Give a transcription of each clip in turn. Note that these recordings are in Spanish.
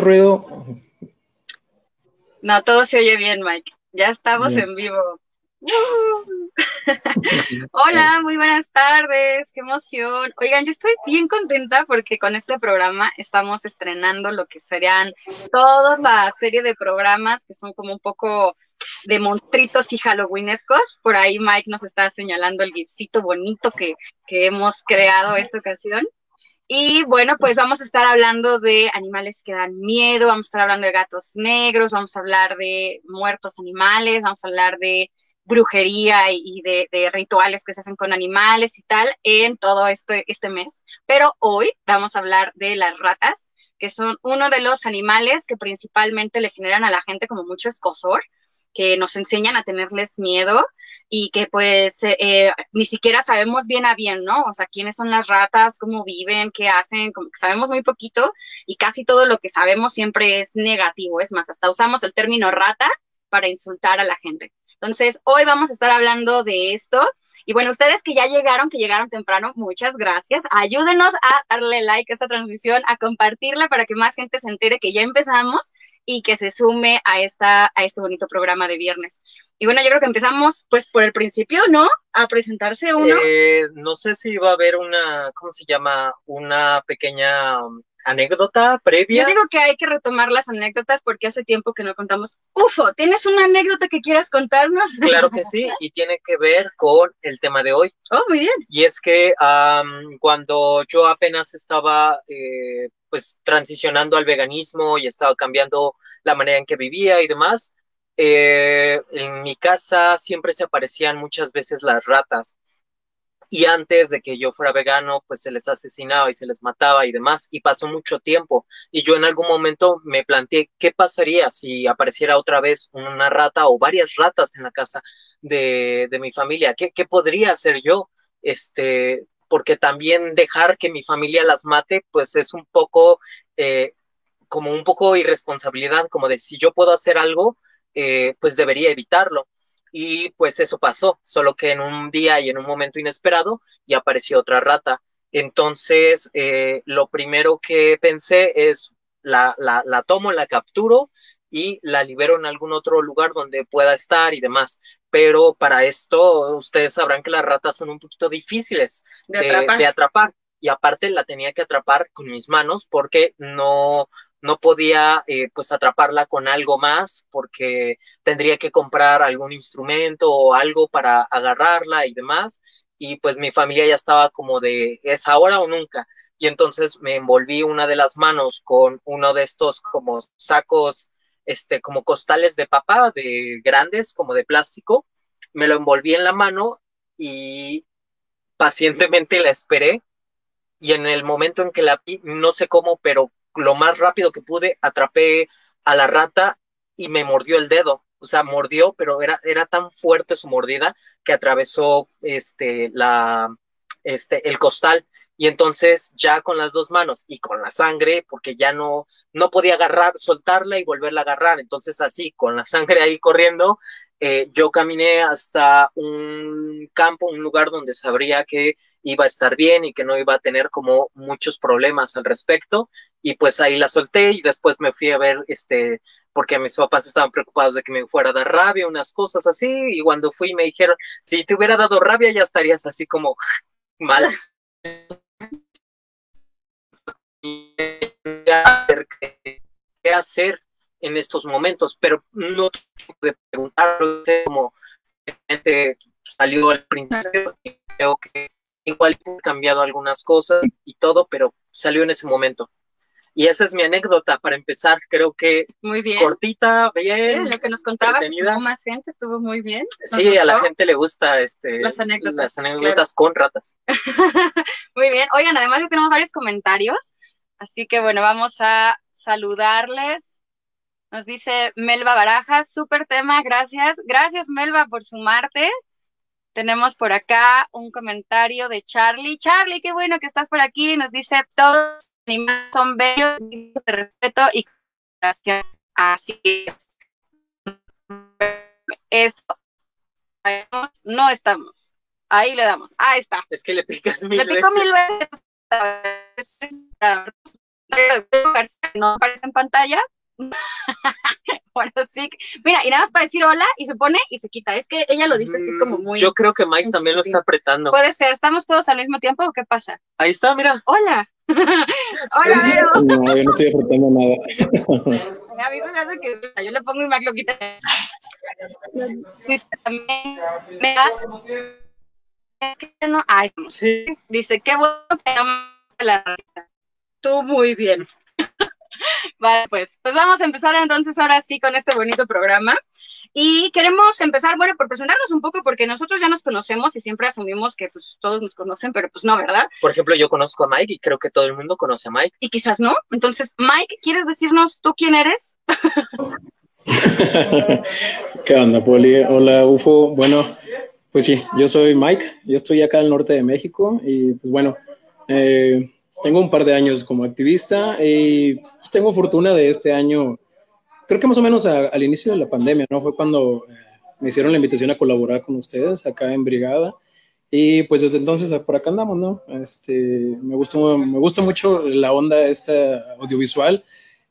ruido. No, todo se oye bien, Mike. Ya estamos en vivo. Hola, muy buenas tardes, qué emoción. Oigan, yo estoy bien contenta porque con este programa estamos estrenando lo que serían toda la serie de programas que son como un poco de montritos y halloweenescos. Por ahí Mike nos está señalando el gifcito bonito que, que hemos creado esta ocasión. Y bueno, pues vamos a estar hablando de animales que dan miedo, vamos a estar hablando de gatos negros, vamos a hablar de muertos animales, vamos a hablar de brujería y de, rituales que se hacen con animales y tal en todo este, este mes. Pero hoy vamos a hablar de las ratas, que son uno de los animales que principalmente le generan a la gente como mucho escosor, que nos enseñan a tenerles miedo y que pues eh, eh, ni siquiera sabemos bien a bien, ¿no? O sea, quiénes son las ratas, cómo viven, qué hacen, como que sabemos muy poquito y casi todo lo que sabemos siempre es negativo. Es más, hasta usamos el término rata para insultar a la gente. Entonces, hoy vamos a estar hablando de esto. Y bueno, ustedes que ya llegaron, que llegaron temprano, muchas gracias. Ayúdenos a darle like a esta transmisión, a compartirla para que más gente se entere que ya empezamos y que se sume a, esta, a este bonito programa de viernes. Y bueno, yo creo que empezamos pues por el principio, ¿no? A presentarse uno. Eh, no sé si va a haber una, ¿cómo se llama? Una pequeña anécdota previa. Yo digo que hay que retomar las anécdotas porque hace tiempo que no contamos. Ufo, ¿tienes una anécdota que quieras contarnos? Claro que sí, y tiene que ver con el tema de hoy. Oh, muy bien. Y es que cuando yo apenas estaba eh, pues transicionando al veganismo y estaba cambiando la manera en que vivía y demás, eh, en mi casa siempre se aparecían muchas veces las ratas y antes de que yo fuera vegano, pues se les asesinaba y se les mataba y demás, y pasó mucho tiempo. Y yo en algún momento me planteé qué pasaría si apareciera otra vez una rata o varias ratas en la casa de, de mi familia, ¿Qué, ¿Qué, podría hacer yo, este, porque también dejar que mi familia las mate, pues es un poco, eh, como un poco irresponsabilidad, como de si yo puedo hacer algo, eh, pues debería evitarlo. Y pues eso pasó, solo que en un día y en un momento inesperado ya apareció otra rata. Entonces, eh, lo primero que pensé es, la, la, la tomo, la capturo y la libero en algún otro lugar donde pueda estar y demás. Pero para esto, ustedes sabrán que las ratas son un poquito difíciles de, de atrapar. Y aparte la tenía que atrapar con mis manos porque no, no podía eh, pues atraparla con algo más porque tendría que comprar algún instrumento o algo para agarrarla y demás y pues mi familia ya estaba como de es ahora o nunca y entonces me envolví una de las manos con uno de estos como sacos este como costales de papá de grandes como de plástico me lo envolví en la mano y pacientemente la esperé y en el momento en que la vi no sé cómo pero lo más rápido que pude, atrapé a la rata y me mordió el dedo. O sea, mordió, pero era, era tan fuerte su mordida que atravesó este, la, este, el costal. Y entonces ya con las dos manos y con la sangre, porque ya no, no podía agarrar, soltarla y volverla a agarrar. Entonces así, con la sangre ahí corriendo, eh, yo caminé hasta un campo, un lugar donde sabría que iba a estar bien y que no iba a tener como muchos problemas al respecto y pues ahí la solté y después me fui a ver, este, porque mis papás estaban preocupados de que me fuera a dar rabia, unas cosas así, y cuando fui me dijeron, si te hubiera dado rabia ya estarías así como mal. ¿Qué hacer en estos momentos? Pero no de preguntar como salió al principio y creo que igual he cambiado algunas cosas y todo, pero salió en ese momento. Y esa es mi anécdota para empezar. Creo que muy bien. cortita, bien. lo que nos contabas, estuvo más gente, estuvo muy bien. Sí, a la gente le gusta este, las anécdotas, con ratas. muy bien. Oigan, además ya tenemos varios comentarios, así que bueno, vamos a saludarles. Nos dice Melba Barajas, súper tema, gracias. Gracias Melba por sumarte. Tenemos por acá un comentario de Charlie. Charlie, qué bueno que estás por aquí. Nos dice todos animales son bellos, de respeto y gracias. Así es. Esto, no estamos. Ahí le damos. Ahí está. Es que le picas mil le pico mil veces. no aparece en pantalla. bueno, sí. Mira, y nada más para decir hola y se pone y se quita. Es que ella lo dice así como muy. Yo creo que Mike también lo está apretando. Puede ser. ¿Estamos todos al mismo tiempo o qué pasa? Ahí está, mira. Hola. hola, No, yo no estoy apretando nada. A mí se me hace que yo le pongo y Mike lo quita. Dice también, me da. Es que no. Ay, sí. Dice, qué bueno que la Tú muy bien. Vale, pues, pues vamos a empezar entonces ahora sí con este bonito programa. Y queremos empezar, bueno, por presentarnos un poco, porque nosotros ya nos conocemos y siempre asumimos que pues todos nos conocen, pero pues no, ¿verdad? Por ejemplo, yo conozco a Mike y creo que todo el mundo conoce a Mike. Y quizás no. Entonces, Mike, ¿quieres decirnos tú quién eres? ¿Qué onda, Poli? Hola, UFO. Bueno, pues sí, yo soy Mike, yo estoy acá al norte de México y pues bueno, eh, tengo un par de años como activista y tengo fortuna de este año, creo que más o menos al inicio de la pandemia, ¿no? Fue cuando eh, me hicieron la invitación a colaborar con ustedes acá en Brigada. Y pues desde entonces por acá andamos, ¿no? Este, me, gusta, me gusta mucho la onda esta audiovisual.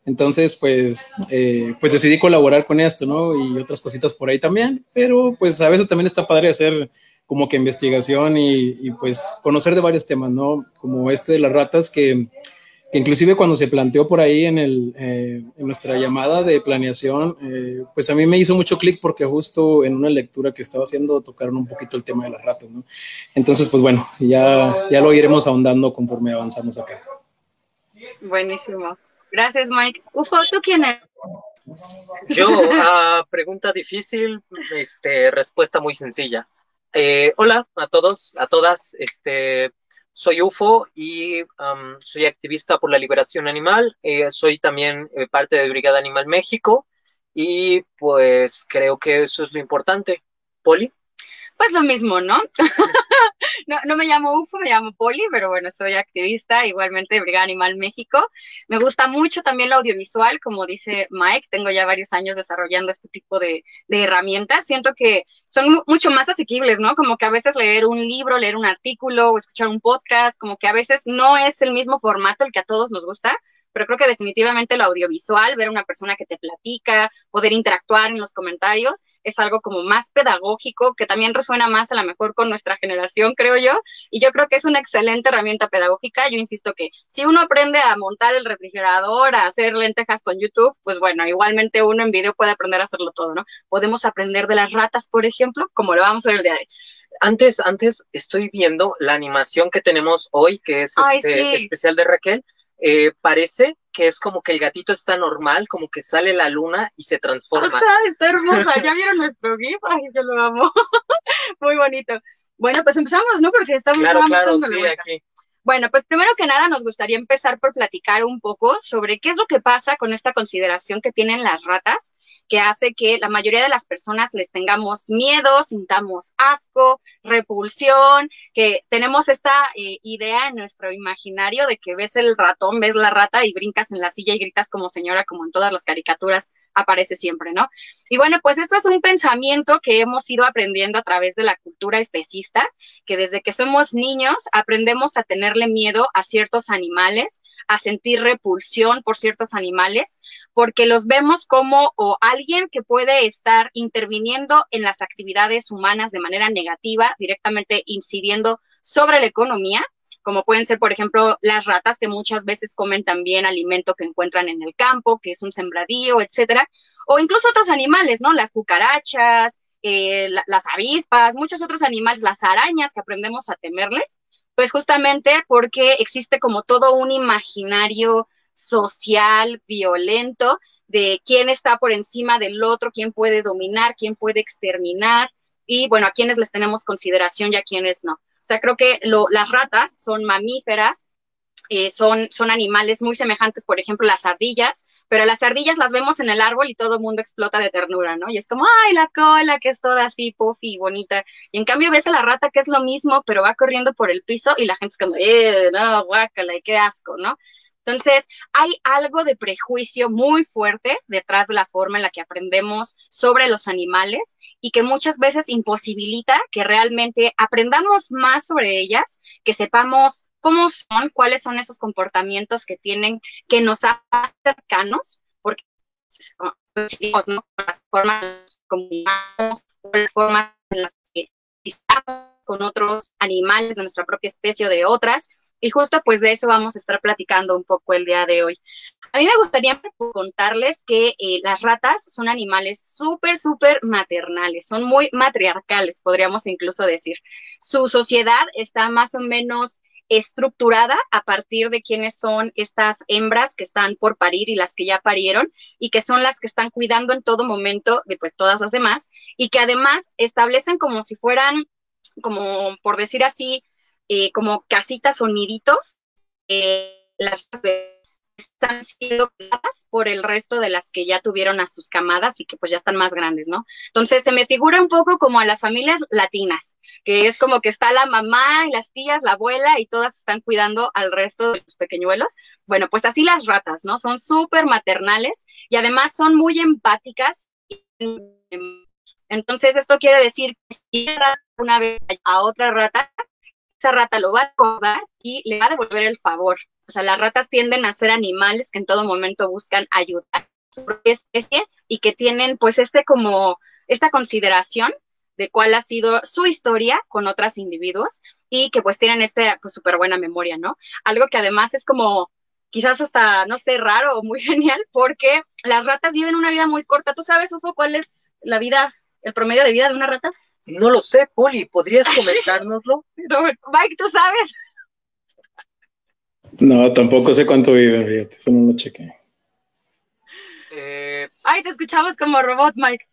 Entonces, pues, eh, pues decidí colaborar con esto, ¿no? Y otras cositas por ahí también. Pero pues a veces también está padre hacer como que investigación y, pues conocer de varios temas, ¿no? Como este de las ratas que, que inclusive cuando se planteó por ahí en, el, eh, en nuestra llamada de planeación, eh, pues a mí me hizo mucho clic porque justo en una lectura que estaba haciendo tocaron un poquito el tema de las ratas, ¿no? Entonces, pues bueno, ya, ya lo iremos ahondando conforme avanzamos acá. Buenísimo. Gracias, Mike. Ufo, ¿tú quién eres? Yo, a pregunta difícil, este, respuesta muy sencilla. Eh, hola a todos, a todas. Este, soy UFO y soy activista por la liberación animal. Eh, soy también eh, parte de Brigada Animal México y pues creo que eso es lo importante. Poli. Pues lo mismo, ¿no? no, no me llamo UFO, me llamo Poli, pero bueno, soy activista igualmente de Brigada Animal México. Me gusta mucho también lo audiovisual, como dice Mike, tengo ya varios años desarrollando este tipo de, de herramientas. Siento que son mucho más asequibles, ¿no? Como que a veces leer un libro, leer un artículo o escuchar un podcast, como que a veces no es el mismo formato el que a todos nos gusta, pero creo que definitivamente lo audiovisual, ver a una persona que te platica, poder interactuar en los comentarios, es algo como más pedagógico, que también resuena más a lo mejor con nuestra generación, creo yo, y yo creo que es una excelente herramienta pedagógica. Yo insisto que si uno aprende a montar el refrigerador, a hacer lentejas con YouTube, pues bueno, igualmente uno en video puede aprender a hacerlo todo, ¿no? Podemos aprender de las ratas, por ejemplo, como lo vamos a ver el día de hoy antes, antes estoy viendo la animación que tenemos hoy, que es este especial de Raquel, eh, parece que es como que el gatito está normal, como que sale la luna y se transforma. Ajá, está hermosa. ¿Ya vieron nuestro GIF? Ay, yo lo amo. Muy bonito. Bueno, pues empezamos, ¿no? Porque estamos Claro, claro, sí, aquí. Bueno, pues primero que nada nos gustaría empezar por platicar un poco sobre qué es lo que pasa con esta consideración que tienen las ratas, que hace que la mayoría de las personas les tengamos miedo, sintamos asco, repulsión, que tenemos esta eh, idea en nuestro imaginario de que ves el ratón, ves la rata y brincas en la silla y gritas como señora, como en todas las caricaturas aparece siempre, ¿no? Y bueno, pues esto es un pensamiento que hemos ido aprendiendo a través de la cultura especista, que desde que somos niños aprendemos a tenerle miedo a ciertos animales, a sentir repulsión por ciertos animales, porque los vemos como o alguien que puede estar interviniendo en las actividades humanas de manera negativa, directamente incidiendo sobre la economía, como pueden ser, por ejemplo, las ratas que muchas veces comen también alimento que encuentran en el campo, que es un sembradío, etcétera, o incluso otros animales, ¿no? Las cucarachas, eh, las avispas, muchos otros animales, las arañas que aprendemos a temerles, pues justamente porque existe como todo un imaginario social, violento, de quién está por encima del otro, quién puede dominar, quién puede exterminar, y bueno, a quienes les tenemos consideración y a quienes no. O sea, creo que las ratas son mamíferas, eh, son, son animales muy semejantes, por ejemplo, las ardillas, pero las ardillas las vemos en el árbol y todo el mundo explota de ternura, ¿no? Y es como, ay, la cola, que es toda así, puffy y bonita. Y en cambio ves a la rata que es lo mismo, pero va corriendo por el piso y la gente es como, eh, no, guácala, y qué asco, ¿no? Entonces, hay algo de prejuicio muy fuerte detrás de la forma en la que aprendemos sobre los animales y que muchas veces imposibilita que realmente aprendamos más sobre ellas, que sepamos cómo son, cuáles son esos comportamientos que tienen, que nos hacen cercanos, porque decimos, ¿no? Las formas comunicamos, las formas en las que estamos con otros animales de nuestra propia especie o de otras, y justo pues de eso vamos a estar platicando un poco el día de hoy. A mí me gustaría contarles que eh, las ratas son animales súper, súper maternales, son muy matriarcales, podríamos incluso decir. Su sociedad está más o menos estructurada a partir de quiénes son estas hembras que están por parir y las que ya parieron y que son las que están cuidando en todo momento de pues todas las demás y que además establecen como si fueran, como por decir así, eh, como casitas o niditos. Eh, las están siendo cuidadas por el resto de las que ya tuvieron a sus camadas y que pues ya están más grandes, ¿no? Entonces se me figura un poco como a las familias latinas, que es como que está la mamá y las tías, la abuela y todas están cuidando al resto de los pequeñuelos. Bueno, pues así las ratas, ¿no? Son súper maternales y además son muy empáticas. Entonces esto quiere decir que si una vez a otra rata, esa rata lo va a acordar y le va a devolver el favor. O sea, las ratas tienden a ser animales que en todo momento buscan ayudar a su propia especie y que tienen pues este como, esta consideración de cuál ha sido su historia con otros individuos y que pues tienen este pues súper buena memoria, ¿no? Algo que además es como quizás hasta, no sé, raro o muy genial porque las ratas viven una vida muy corta. ¿Tú sabes, Ufo, cuál es la vida, el promedio de vida de una rata? No lo sé, Poli, ¿podrías comentárnoslo? Mike, ¿tú sabes? No, tampoco sé cuánto viven, fíjate, eso no lo chequé. Eh, Ay, te escuchamos como robot, Mike.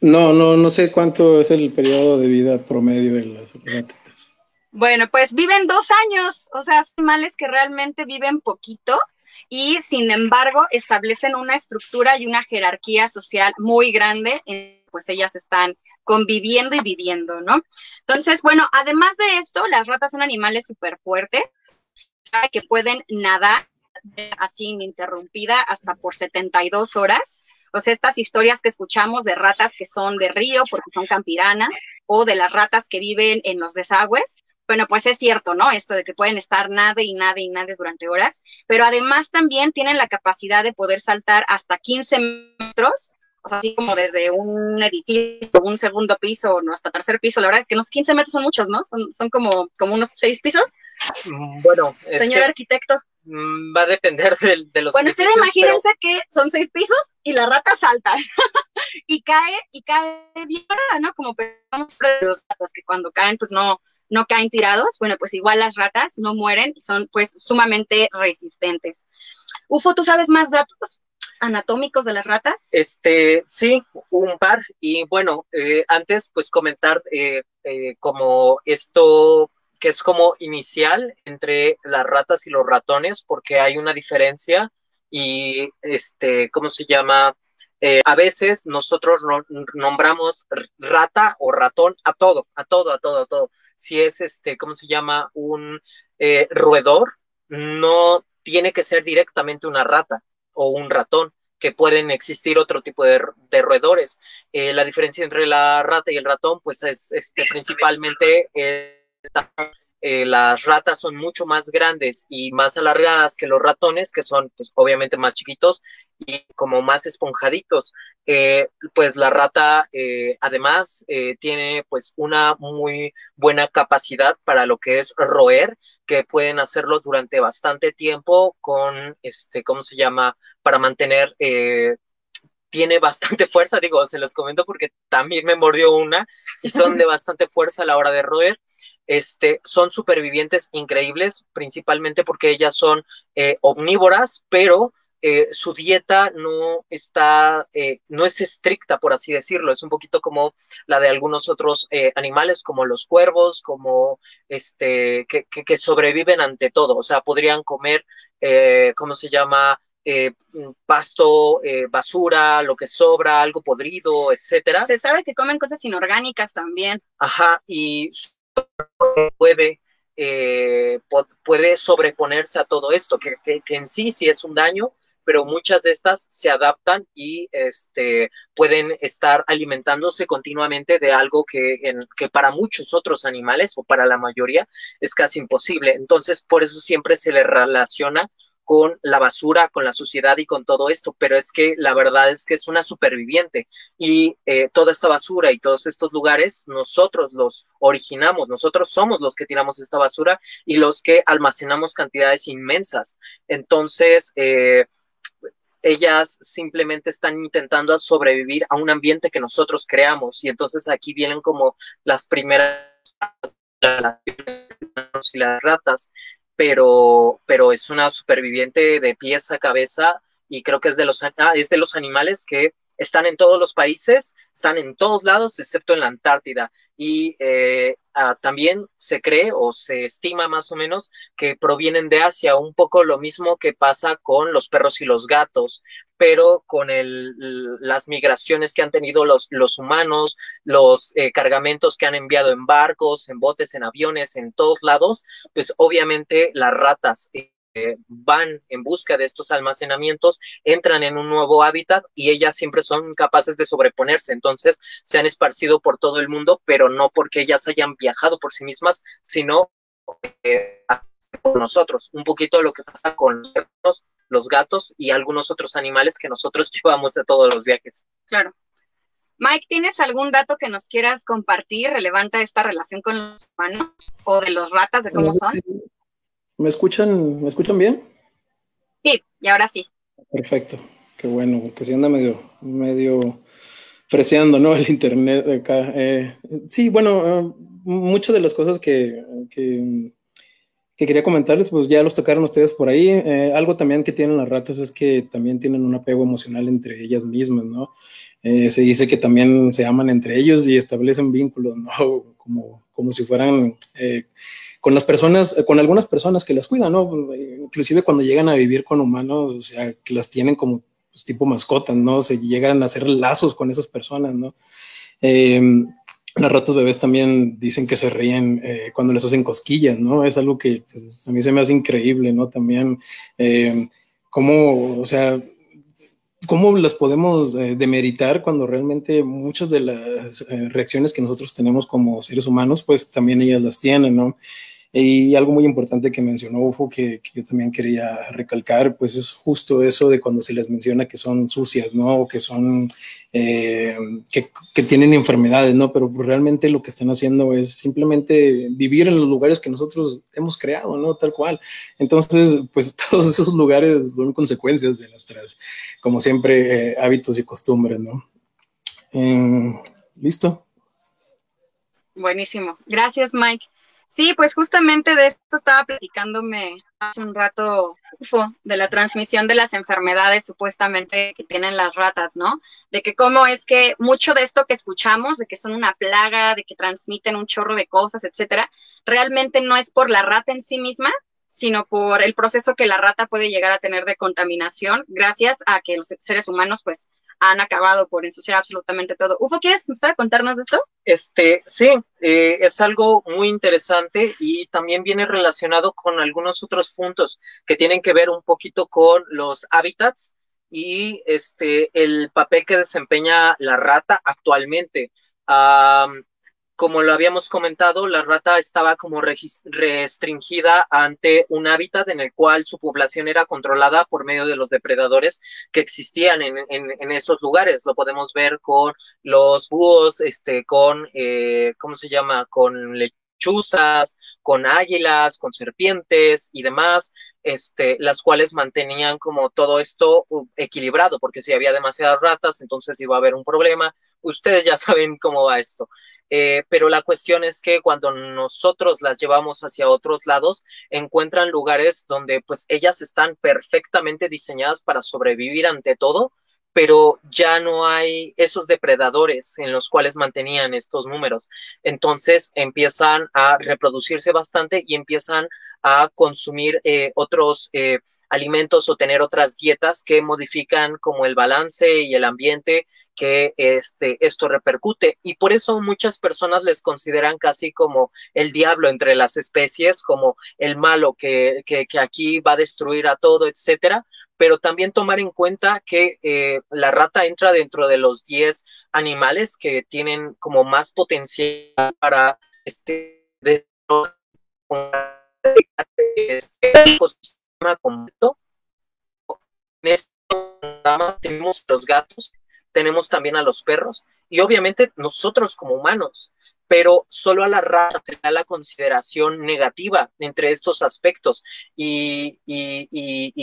No, no, no sé cuánto es el periodo de vida promedio de las ratitas. Bueno, pues viven dos años, o sea, animales que realmente viven poquito y sin embargo establecen una estructura y una jerarquía social muy grande, pues ellas están conviviendo y viviendo, ¿no? Entonces, bueno, además de esto, las ratas son animales súper fuertes, que pueden nadar así ininterrumpida hasta por 72 horas. O sea, estas historias que escuchamos de ratas que son de río porque son campiranas o de las ratas que viven en los desagües, bueno, pues es cierto, ¿no? Esto de que pueden estar nada y nada y nada durante horas, pero además también tienen la capacidad de poder saltar hasta 15 metros así como desde un edificio, un segundo piso, no hasta tercer piso, la verdad es que unos 15 metros son muchos, ¿no? Son, como, como unos seis pisos. Mm, bueno, señor arquitecto. Mm, va a depender de, de los Bueno, ustedes imagínense que son seis pisos y la rata salta y cae, y cae bien, ¿no? Como pensamos los gatos que cuando caen, pues no, no caen tirados. Bueno, pues igual las ratas no mueren son pues sumamente resistentes. Ufo, ¿tú sabes más datos? anatómicos de las ratas? Este, sí, un par. Y bueno, eh, antes pues comentar eh, eh, como esto que es como inicial entre las ratas y los ratones, porque hay una diferencia y este, ¿cómo se llama? a veces nosotros nombramos rata o ratón a todo, a todo, a todo, a todo. Si es este, ¿cómo se llama? Un roedor, no tiene que ser directamente una rata o un ratón, que pueden existir otro tipo de, roedores. Eh, la diferencia entre la rata y el ratón, pues es este, principalmente eh, las ratas son mucho más grandes y más alargadas que los ratones, que son pues obviamente más chiquitos y como más esponjaditos. Eh, pues la rata además tiene pues una muy buena capacidad para lo que es roer, que pueden hacerlo durante bastante tiempo con, este, ¿cómo se llama? Para mantener, eh, tiene bastante fuerza, digo, se los comento porque también me mordió una y son de bastante fuerza a la hora de roer. Este, son supervivientes increíbles, principalmente porque ellas son eh, omnívoras, pero eh, su dieta no está, eh, no es estricta, por así decirlo, es un poquito como la de algunos otros eh, animales, como los cuervos, como este, que, que, sobreviven ante todo, o sea, podrían comer, ¿cómo se llama? pasto, basura, lo que sobra, algo podrido, etcétera. Se sabe que comen cosas inorgánicas también. Ajá, y puede eh, puede sobreponerse a todo esto, que, en sí sí es un daño, pero muchas de estas se adaptan y este, pueden estar alimentándose continuamente de algo que, que para muchos otros animales o para la mayoría es casi imposible. Entonces, por eso siempre se le relaciona con la basura, con la suciedad y con todo esto, pero es que la verdad es que es una superviviente y eh, toda esta basura y todos estos lugares nosotros los originamos, nosotros somos los que tiramos esta basura y los que almacenamos cantidades inmensas. Entonces, eh, ellas simplemente están intentando sobrevivir a un ambiente que nosotros creamos y entonces aquí vienen como las primeras las ratas pero, pero es una superviviente de pies a cabeza y creo que es de los, ah, es de los animales que están en todos los países, están en todos lados, excepto en la Antártida. Y eh, ah, también se cree o se estima más o menos que provienen de Asia, un poco lo mismo que pasa con los perros y los gatos, pero con el, las migraciones que han tenido los, los humanos, los eh, cargamentos que han enviado en barcos, en botes, en aviones, en todos lados, pues obviamente las ratas van en busca de estos almacenamientos, entran en un nuevo hábitat y ellas siempre son capaces de sobreponerse. Entonces se han esparcido por todo el mundo, pero no porque ellas hayan viajado por sí mismas, sino eh, por nosotros. Un poquito lo que pasa con los los gatos y algunos otros animales que nosotros llevamos a todos los viajes. Claro. Mike, ¿tienes algún dato que nos quieras compartir relevante a esta relación con los humanos o de los ratas, de cómo son? ¿Me escuchan, ¿me escuchan bien? Sí, y ahora sí. Perfecto, qué bueno, porque si anda medio, medio freseando, ¿no? El internet acá. Eh, sí, bueno, eh, muchas de las cosas que, que, quería comentarles, pues ya los tocaron ustedes por ahí. Eh, algo también que tienen las ratas es que también tienen un apego emocional entre ellas mismas, ¿no? se dice que también se aman entre ellos y establecen vínculos, ¿no? Como, como si fueran con las personas, eh, con algunas personas que las cuidan, ¿no? Inclusive cuando llegan a vivir con humanos, o sea, que las tienen como pues, tipo mascotas, ¿no? Se llegan a hacer lazos con esas personas, ¿no? Em, las ratas bebés también dicen que se ríen eh, cuando les hacen cosquillas, ¿no? Es algo que pues, a mí se me hace increíble, ¿no? También, eh, cómo, o sea, cómo las podemos demeritar cuando realmente muchas de las reacciones que nosotros tenemos como seres humanos, pues también ellas las tienen, ¿no? Y algo muy importante que mencionó Ufo, que, yo también quería recalcar, pues es justo eso de cuando se les menciona que son sucias, ¿no? O que son, eh, que, tienen enfermedades, ¿no? Pero realmente lo que están haciendo es simplemente vivir en los lugares que nosotros hemos creado, ¿no? Tal cual. Entonces, pues todos esos lugares son consecuencias de nuestras, como siempre, eh, hábitos y costumbres, ¿no? Eh, Listo. Buenísimo. Gracias, Mike. Sí, pues justamente de esto estaba platicándome hace un rato, de la transmisión de las enfermedades supuestamente que tienen las ratas, ¿no? De que cómo es que mucho de esto que escuchamos, de que son una plaga, de que transmiten un chorro de cosas, etcétera, realmente no es por la rata en sí misma, sino por el proceso que la rata puede llegar a tener de contaminación gracias a que los seres humanos pues han acabado por ensuciar absolutamente todo. Ufo, ¿quieres empezar a contarnos de esto? Este, sí, eh, es algo muy interesante y también viene relacionado con algunos otros puntos que tienen que ver un poquito con los hábitats y este, el papel que desempeña la rata actualmente como lo habíamos comentado, la rata estaba como restringida ante un hábitat en el cual su población era controlada por medio de los depredadores que existían en, esos lugares. Lo podemos ver con los búhos, este, con, eh, ¿cómo se llama? Con lechuzas, con águilas, con serpientes y demás, este, las cuales mantenían como todo esto uh, equilibrado, porque si había demasiadas ratas, entonces iba a haber un problema. Ustedes ya saben cómo va esto. Eh, pero la cuestión es que cuando nosotros las llevamos hacia otros lados, encuentran lugares donde pues ellas están perfectamente diseñadas para sobrevivir ante todo, pero ya no hay esos depredadores en los cuales mantenían estos números. Entonces empiezan a reproducirse bastante y empiezan a consumir eh, otros eh, alimentos o tener otras dietas que modifican como el balance y el ambiente que este, esto repercute. Y por eso muchas personas les consideran casi como el diablo entre las especies, como el malo que, que, aquí va a destruir a todo, etcétera. Pero también tomar en cuenta que eh, la rata entra dentro de los 10 animales que tienen como más potencial para este, de, ecosistema. En este programa tenemos los gatos, tenemos también a los perros y obviamente nosotros como humanos, pero solo a la raza se la consideración negativa entre estos aspectos y,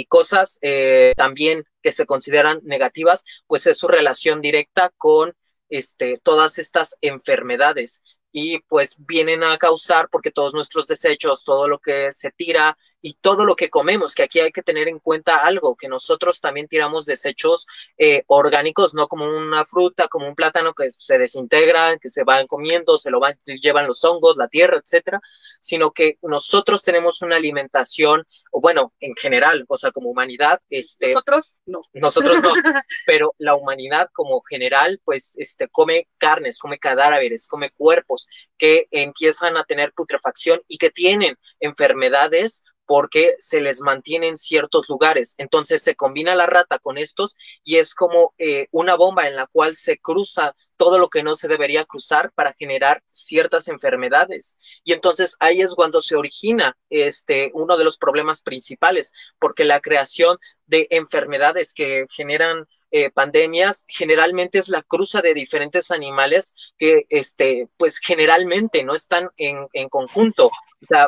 cosas eh, también que se consideran negativas, pues es su relación directa con este, todas estas enfermedades y pues vienen a causar porque todos nuestros desechos, todo lo que se tira y todo lo que comemos, que aquí hay que tener en cuenta algo, que nosotros también tiramos desechos eh, orgánicos, no como una fruta, como un plátano que se desintegra, que se van comiendo, se lo van, llevan los hongos, la tierra, etcétera, sino que nosotros tenemos una alimentación, o bueno, en general, o sea, como humanidad, este. Nosotros no. Nosotros no, pero la humanidad como general, pues, este, come carnes, come cadáveres, come cuerpos que empiezan a tener putrefacción y que tienen enfermedades porque se les mantiene en ciertos lugares. Entonces se combina la rata con estos y es como eh, una bomba en la cual se cruza todo lo que no se debería cruzar para generar ciertas enfermedades. Y entonces ahí es cuando se origina este uno de los problemas principales, porque la creación de enfermedades que generan eh, pandemias generalmente es la cruza de diferentes animales que este pues generalmente no están en, en conjunto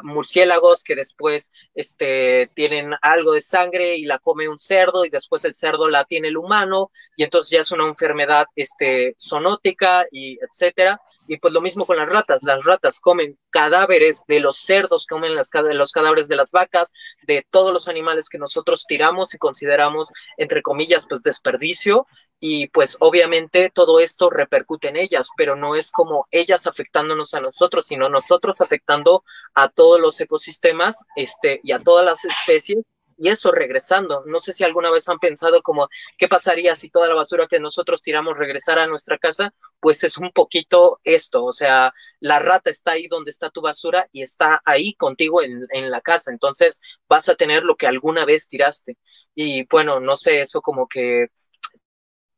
murciélagos que después este, tienen algo de sangre y la come un cerdo y después el cerdo la tiene el humano y entonces ya es una enfermedad este, zoonótica y etcétera. Y pues lo mismo con las ratas. Las ratas comen cadáveres de los cerdos, comen las, los cadáveres de las vacas, de todos los animales que nosotros tiramos y consideramos, entre comillas, pues desperdicio. Y pues obviamente todo esto repercute en ellas, pero no es como ellas afectándonos a nosotros, sino nosotros afectando a todos los ecosistemas este, y a todas las especies y eso regresando. No sé si alguna vez han pensado como qué pasaría si toda la basura que nosotros tiramos regresara a nuestra casa, pues es un poquito esto, o sea, la rata está ahí donde está tu basura y está ahí contigo en, en la casa, entonces vas a tener lo que alguna vez tiraste. Y bueno, no sé, eso como que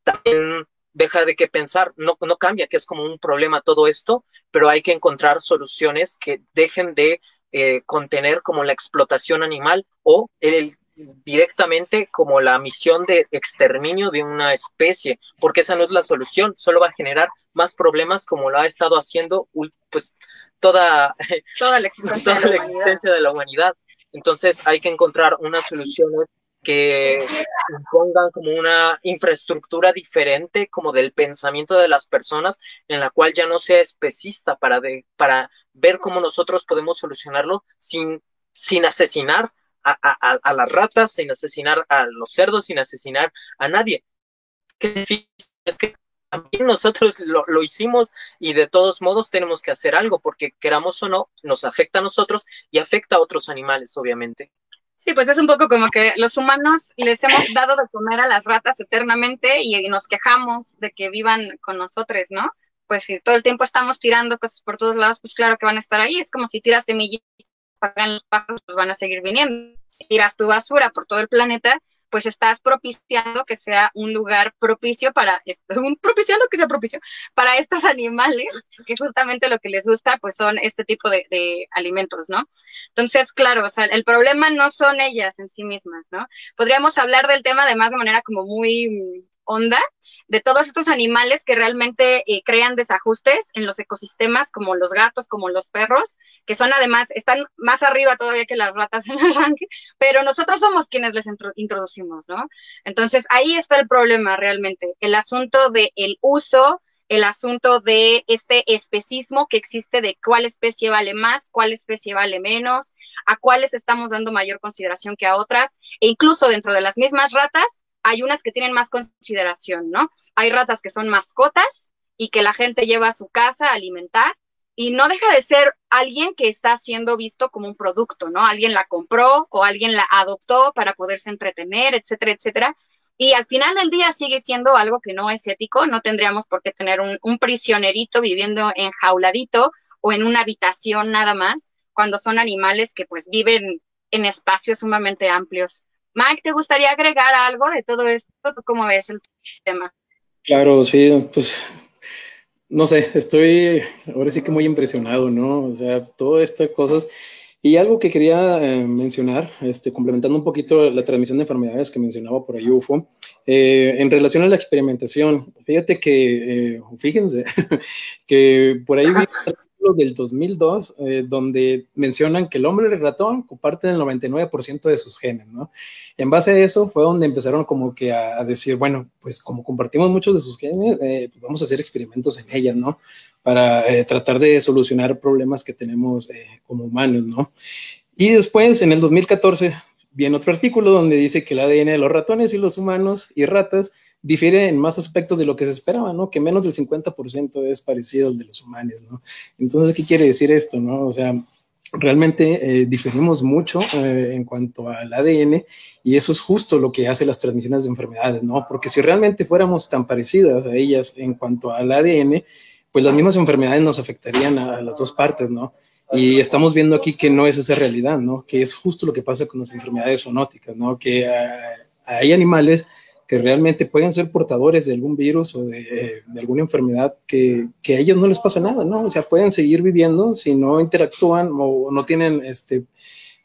también deja de que pensar, no, no cambia, que es como un problema todo esto, pero hay que encontrar soluciones que dejen de eh, contener como la explotación animal o el, directamente como la misión de exterminio de una especie, porque esa no es la solución, solo va a generar más problemas como lo ha estado haciendo pues toda, toda la existencia, toda la existencia de la humanidad. Entonces hay que encontrar una solución que pongan como una infraestructura diferente como del pensamiento de las personas en la cual ya no sea especista para, de, para ver cómo nosotros podemos solucionarlo sin, sin asesinar a, a, las ratas, sin asesinar a los cerdos, sin asesinar a nadie. es que también nosotros lo, lo, hicimos y de todos modos tenemos que hacer algo porque queramos o no, nos afecta a nosotros y afecta a otros animales, obviamente. Sí, pues es un poco como que los humanos les hemos dado de comer a las ratas eternamente y nos quejamos de que vivan con nosotros, ¿no? Pues si todo el tiempo estamos tirando cosas por todos lados, pues claro que van a estar ahí. Es como si tiras semillas, pagan los pájaros, pues van a seguir viniendo. Si tiras tu basura por todo el planeta, pues estás propiciando que sea un lugar propicio para, un, propiciando que sea propicio para estos animales, que justamente lo que les gusta, pues son este tipo de, de alimentos, ¿no? Entonces, claro, o sea, el problema no son ellas en sí mismas, ¿no? Podríamos hablar del tema además de manera como muy onda de todos estos animales que realmente eh, crean desajustes en los ecosistemas, como los gatos, como los perros, que son además, están más arriba todavía que las ratas en el ranking, pero nosotros somos quienes les introducimos, ¿no? Entonces ahí está el problema realmente, el asunto del el uso, el asunto de este especismo que existe de cuál especie vale más, cuál especie vale menos, a cuáles estamos dando mayor consideración que a otras, e incluso dentro de las mismas ratas hay unas que tienen más consideración, ¿no? Hay ratas que son mascotas y que la gente lleva a su casa a alimentar y no deja de ser alguien que está siendo visto como un producto, ¿no? Alguien la compró o alguien la adoptó para poderse entretener, etcétera, etcétera. Y al final del día sigue siendo algo que no es ético, no tendríamos por qué tener un, prisionerito viviendo enjauladito o en una habitación nada más, cuando son animales que pues viven en espacios sumamente amplios. Mike, ¿te gustaría agregar algo de todo esto? ¿Tú cómo ves el tema? Claro, sí, pues no sé, estoy ahora sí que muy impresionado, ¿no? O sea, todas estas cosas. Y algo que quería eh, mencionar, este, complementando un poquito la transmisión de enfermedades que mencionaba por ahí UFO, eh, en relación a la experimentación, fíjate que, eh, fíjense, que por ahí vi del 2002, eh, donde mencionan que el hombre y el ratón comparten el 99% de sus genes, ¿no? En base a eso fue donde empezaron como que a, decir, bueno, pues como compartimos muchos de sus genes, eh, pues vamos a hacer experimentos en ellas, ¿no? Para eh, tratar de solucionar problemas que tenemos como humanos, ¿no? Y después, en el 2014, viene otro artículo donde dice que el ADN de los ratones y los humanos y ratas difiere en más aspectos de lo que se esperaba, ¿no? Que menos del 50% es parecido al de los humanos, ¿no? Entonces, ¿qué quiere decir esto, no? O sea, realmente eh, diferimos mucho eh, en cuanto al ADN y eso es justo lo que hace las transmisiones de enfermedades, ¿no? Porque si realmente fuéramos tan parecidas a ellas en cuanto al ADN, pues las mismas enfermedades nos afectarían a, las dos partes, ¿no? Y estamos viendo aquí que no es esa realidad, ¿no? Que es justo lo que pasa con las enfermedades zoonóticas, ¿no? Que eh, hay animales que realmente pueden ser portadores de algún virus o de, alguna enfermedad que, que, a ellos no les pasa nada, ¿no? O sea, pueden seguir viviendo si no interactúan o no tienen este,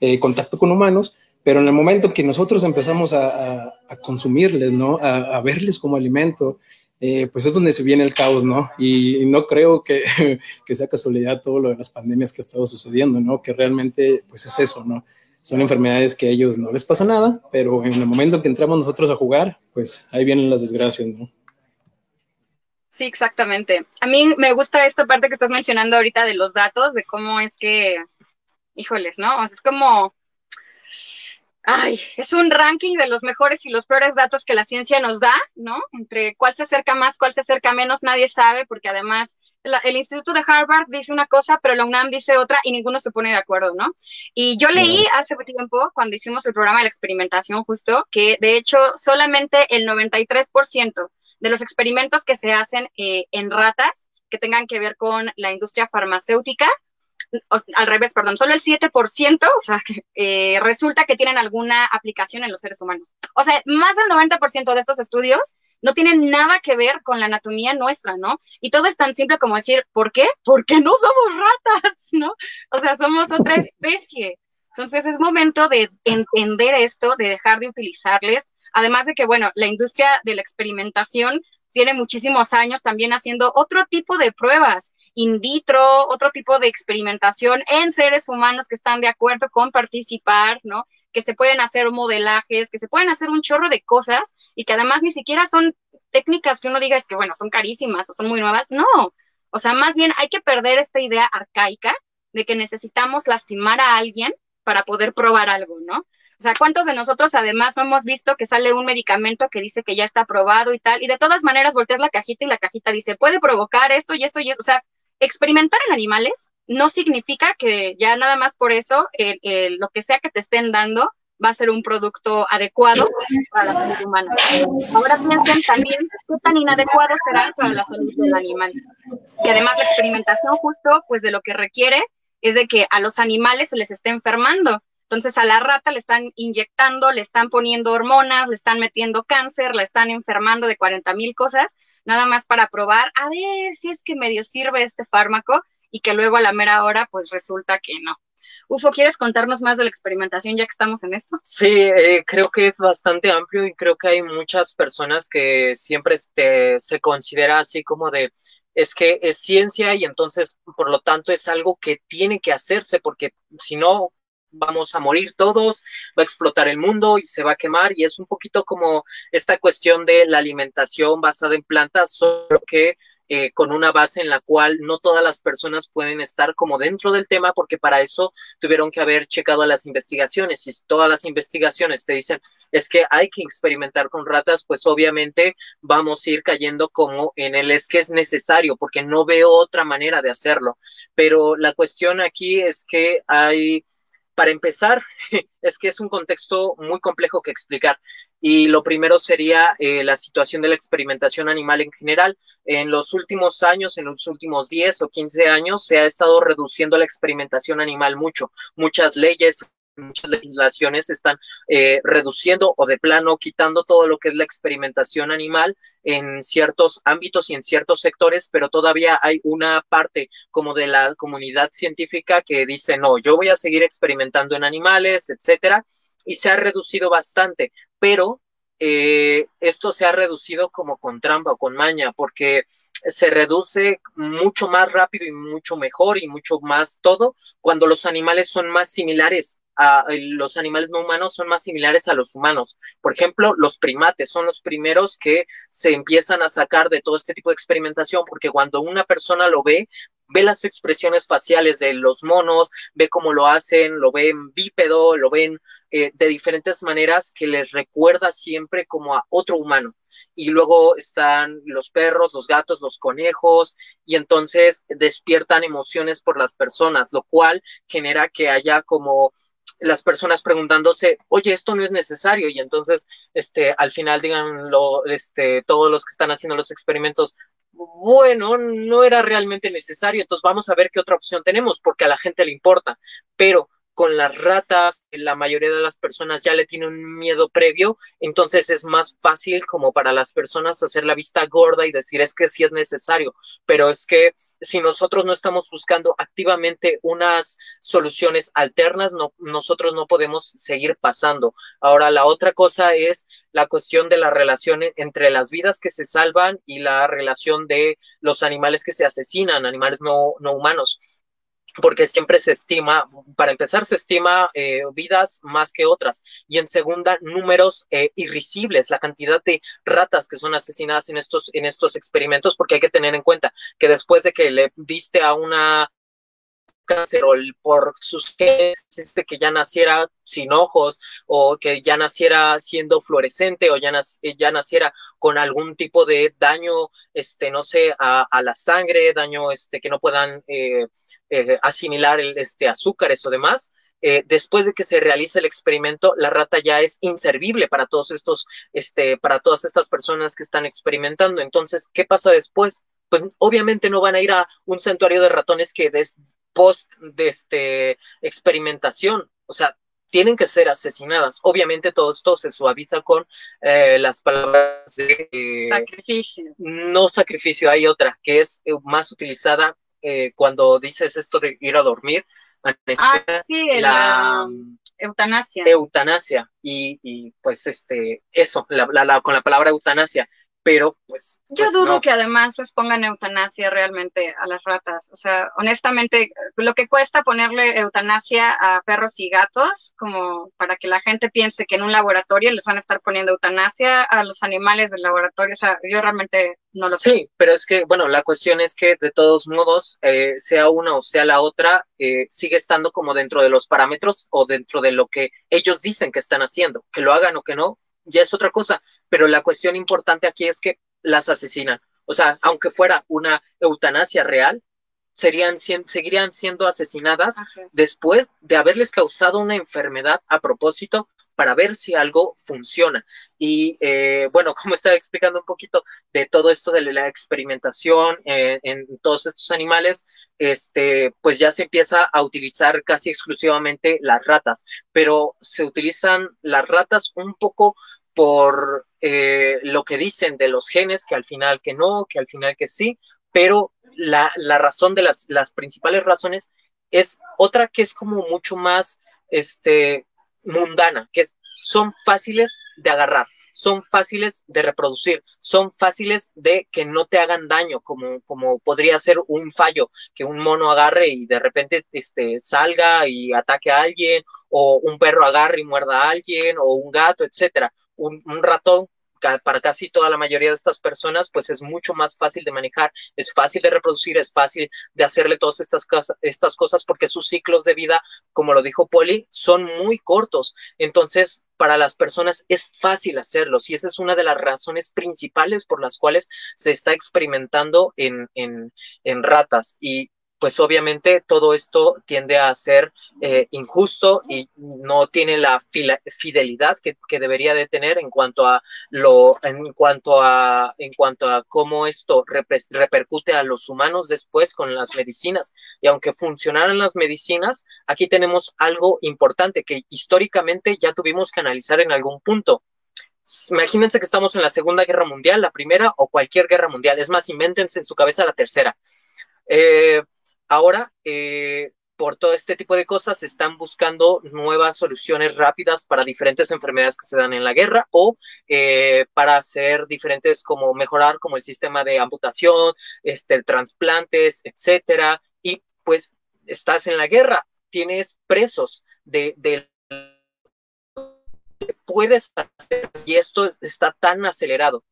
eh, contacto con humanos, pero en el momento que nosotros empezamos a, a, consumirles, ¿no? A, verles como alimento, eh, pues es donde se viene el caos, ¿no? Y, no creo que, que, sea casualidad todo lo de las pandemias que ha estado sucediendo, ¿no? Que realmente, pues es eso, ¿no? Son enfermedades que a ellos no les pasa nada, pero en el momento que entramos nosotros a jugar, pues ahí vienen las desgracias, ¿no? Sí, exactamente. A mí me gusta esta parte que estás mencionando ahorita de los datos, de cómo es que, híjoles, ¿no? O sea, es como, ay, es un ranking de los mejores y los peores datos que la ciencia nos da, ¿no? Entre cuál se acerca más, cuál se acerca menos, nadie sabe, porque además el Instituto de Harvard dice una cosa, pero la UNAM dice otra y ninguno se pone de acuerdo, ¿no? Y yo leí hace tiempo, cuando hicimos el programa de la experimentación justo, que de hecho solamente el 93% de los experimentos que se hacen eh, en ratas que tengan que ver con la industria farmacéutica al revés, perdón, solo el 7%, o sea, que, eh, resulta que tienen alguna aplicación en los seres humanos. O sea, más del 90% de estos estudios no tienen nada que ver con la anatomía nuestra, ¿no? Y todo es tan simple como decir, ¿por qué? Porque no somos ratas, ¿no? O sea, somos otra especie. Entonces es momento de entender esto, de dejar de utilizarles. Además de que, bueno, la industria de la experimentación tiene muchísimos años también haciendo otro tipo de pruebas in vitro, otro tipo de experimentación en seres humanos que están de acuerdo con participar, ¿no? Que se pueden hacer modelajes, que se pueden hacer un chorro de cosas y que además ni siquiera son técnicas que uno diga es que, bueno, son carísimas o son muy nuevas. No, o sea, más bien hay que perder esta idea arcaica de que necesitamos lastimar a alguien para poder probar algo, ¿no? O sea, ¿cuántos de nosotros además no hemos visto que sale un medicamento que dice que ya está aprobado y tal? Y de todas maneras volteas la cajita y la cajita dice, puede provocar esto y esto y esto. O sea, experimentar en animales no significa que ya nada más por eso lo que sea que te estén dando va a ser un producto adecuado para la salud humana. Ahora piensen también qué tan inadecuado será para la salud del animal. Y además la experimentación justo, pues de lo que requiere es de que a los animales se les esté enfermando. Entonces a la rata le están inyectando, le están poniendo hormonas, le están metiendo cáncer, le están enfermando de 40 mil cosas, nada más para probar a ver si es que medio sirve este fármaco y que luego a la mera hora pues resulta que no. Ufo, ¿quieres contarnos más de la experimentación ya que estamos en esto? Sí, eh, creo que es bastante amplio y creo que hay muchas personas que siempre este, se considera así como de, es que es ciencia y entonces, por lo tanto, es algo que tiene que hacerse porque si no, vamos a morir todos, va a explotar el mundo y se va a quemar y es un poquito como esta cuestión de la alimentación basada en plantas, solo que eh, con una base en la cual no todas las personas pueden estar como dentro del tema, porque para eso tuvieron que haber checado las investigaciones. Y si todas las investigaciones te dicen es que hay que experimentar con ratas, pues obviamente vamos a ir cayendo como en el es que es necesario, porque no veo otra manera de hacerlo. Pero la cuestión aquí es que hay para empezar, es que es un contexto muy complejo que explicar. Y lo primero sería eh, la situación de la experimentación animal en general. En los últimos años, en los últimos 10 o 15 años, se ha estado reduciendo la experimentación animal mucho. Muchas leyes, muchas legislaciones están eh, reduciendo o de plano quitando todo lo que es la experimentación animal en ciertos ámbitos y en ciertos sectores, pero todavía hay una parte como de la comunidad científica que dice, no, yo voy a seguir experimentando en animales, etcétera, y se ha reducido bastante, pero eh, esto se ha reducido como con trampa o con maña, porque se reduce mucho más rápido y mucho mejor y mucho más todo cuando los animales son más similares los animales no humanos son más similares a los humanos. Por ejemplo, los primates son los primeros que se empiezan a sacar de todo este tipo de experimentación, porque cuando una persona lo ve, ve las expresiones faciales de los monos, ve cómo lo hacen, lo ven bípedo, lo ven eh, de diferentes maneras que les recuerda siempre como a otro humano y luego están los perros, los gatos, los conejos, y entonces despiertan emociones por las personas, lo cual genera que haya como las personas preguntándose, oye, esto no es necesario, y entonces, este, al final digan este, todos los que están haciendo los experimentos, bueno, no era realmente necesario, entonces vamos a ver qué otra opción tenemos, porque a la gente le importa, pero con las ratas, la mayoría de las personas ya le tienen un miedo previo, entonces es más fácil como para las personas hacer la vista gorda y decir es que sí es necesario, pero es que si nosotros no estamos buscando activamente unas soluciones alternas, no, nosotros no podemos seguir pasando. Ahora, la otra cosa es la cuestión de la relación entre las vidas que se salvan y la relación de los animales que se asesinan, animales no, no humanos porque siempre se estima, para empezar, se estima eh, vidas más que otras, y en segunda, números eh, irrisibles, la cantidad de ratas que son asesinadas en estos, en estos experimentos, porque hay que tener en cuenta que después de que le diste a una cáncer o por sus genes este, que ya naciera sin ojos o que ya naciera siendo fluorescente o ya, ya naciera con algún tipo de daño, este, no sé, a, a la sangre, daño este, que no puedan eh, eh, asimilar el, este, azúcares o demás, eh, después de que se realice el experimento, la rata ya es inservible para todos estos, este, para todas estas personas que están experimentando. Entonces, ¿qué pasa después? Pues obviamente no van a ir a un santuario de ratones que des, post de este experimentación, o sea, tienen que ser asesinadas. Obviamente todo esto se suaviza con eh, las palabras de sacrificio. No sacrificio, hay otra que es más utilizada eh, cuando dices esto de ir a dormir, ah, sí, la, eutanasia. Eutanasia, y, y pues este, eso, con la palabra eutanasia pero pues... Yo pues, dudo que además les pongan eutanasia realmente a las ratas. O sea, honestamente, lo que cuesta ponerle eutanasia a perros y gatos, como para que la gente piense que en un laboratorio les van a estar poniendo eutanasia a los animales del laboratorio, o sea, yo realmente no lo sé. Sí, pero es que, bueno, la cuestión es que de todos modos, eh, sea una o sea la otra, eh, sigue estando como dentro de los parámetros o dentro de lo que ellos dicen que están haciendo, que lo hagan o que no, ya es otra cosa, pero la cuestión importante aquí es que las asesinan. O sea, aunque fuera una eutanasia real, serían, seguirían siendo asesinadas después de haberles causado una enfermedad a propósito para ver si algo funciona. Y eh, bueno, como estaba explicando un poquito de todo esto de la experimentación en, en, todos estos animales, este, pues ya se empieza a utilizar casi exclusivamente las ratas, pero se utilizan las ratas un poco por eh, lo que dicen de los genes, que al final que no, que al final que sí, pero la, la razón de las, las, principales razones es otra que es como mucho más este, mundana, que son fáciles de agarrar son fáciles de reproducir, son fáciles de que no te hagan daño, como, como podría ser un fallo, que un mono agarre y de repente este, salga y ataque a alguien, o un perro agarre y muerda a alguien, o un gato, etcétera. Un, ratón para casi toda la mayoría de estas personas, pues es mucho más fácil de manejar, es fácil de reproducir, es fácil de hacerle todas estas, estas cosas porque sus ciclos de vida, como lo dijo Polly, son muy cortos. Entonces, para las personas es fácil hacerlos y esa es una de las razones principales por las cuales se está experimentando en, en, en ratas. Y pues obviamente todo esto tiende a ser eh, injusto y no tiene la fidelidad que, debería de tener en cuanto a lo, en cuanto a, en cuanto a cómo esto repercute a los humanos después con las medicinas. Y aunque funcionaran las medicinas, aquí tenemos algo importante que históricamente ya tuvimos que analizar en algún punto. Imagínense que estamos en la Segunda Guerra Mundial, la primera o cualquier guerra mundial. Es más, invéntense en su cabeza la tercera. Eh, Ahora, eh, por todo este tipo de cosas, se están buscando nuevas soluciones rápidas para diferentes enfermedades que se dan en la guerra o eh, para hacer diferentes, como mejorar como el sistema de amputación, este, trasplantes, etcétera. Y pues estás en la guerra, tienes presos de, de puedes hacer y esto está tan acelerado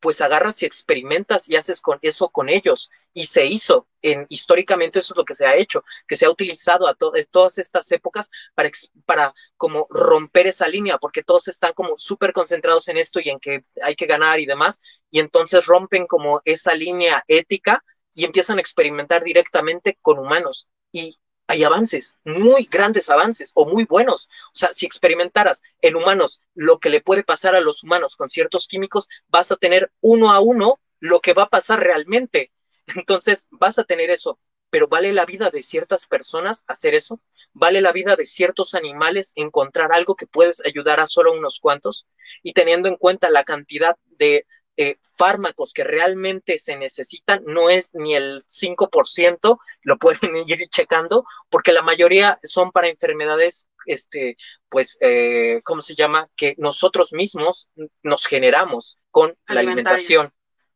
pues agarras y experimentas y haces con eso con ellos. Y se hizo, en, históricamente eso es lo que se ha hecho, que se ha utilizado a todas estas épocas para, para como romper esa línea, porque todos están como súper concentrados en esto y en que hay que ganar y demás, y entonces rompen como esa línea ética y empiezan a experimentar directamente con humanos. Y hay avances, muy grandes avances o muy buenos. O sea, si experimentaras en humanos lo que le puede pasar a los humanos con ciertos químicos, vas a tener uno a uno lo que va a pasar realmente. Entonces, vas a tener eso. Pero ¿vale la vida de ciertas personas hacer eso? ¿Vale la vida de ciertos animales encontrar algo que puedes ayudar a solo unos cuantos? Y teniendo en cuenta la cantidad de eh, fármacos que realmente se necesitan no es ni el 5%, lo pueden ir checando, porque la mayoría son para enfermedades, este, pues, eh, ¿cómo se llama? Que nosotros mismos nos generamos con la alimentación.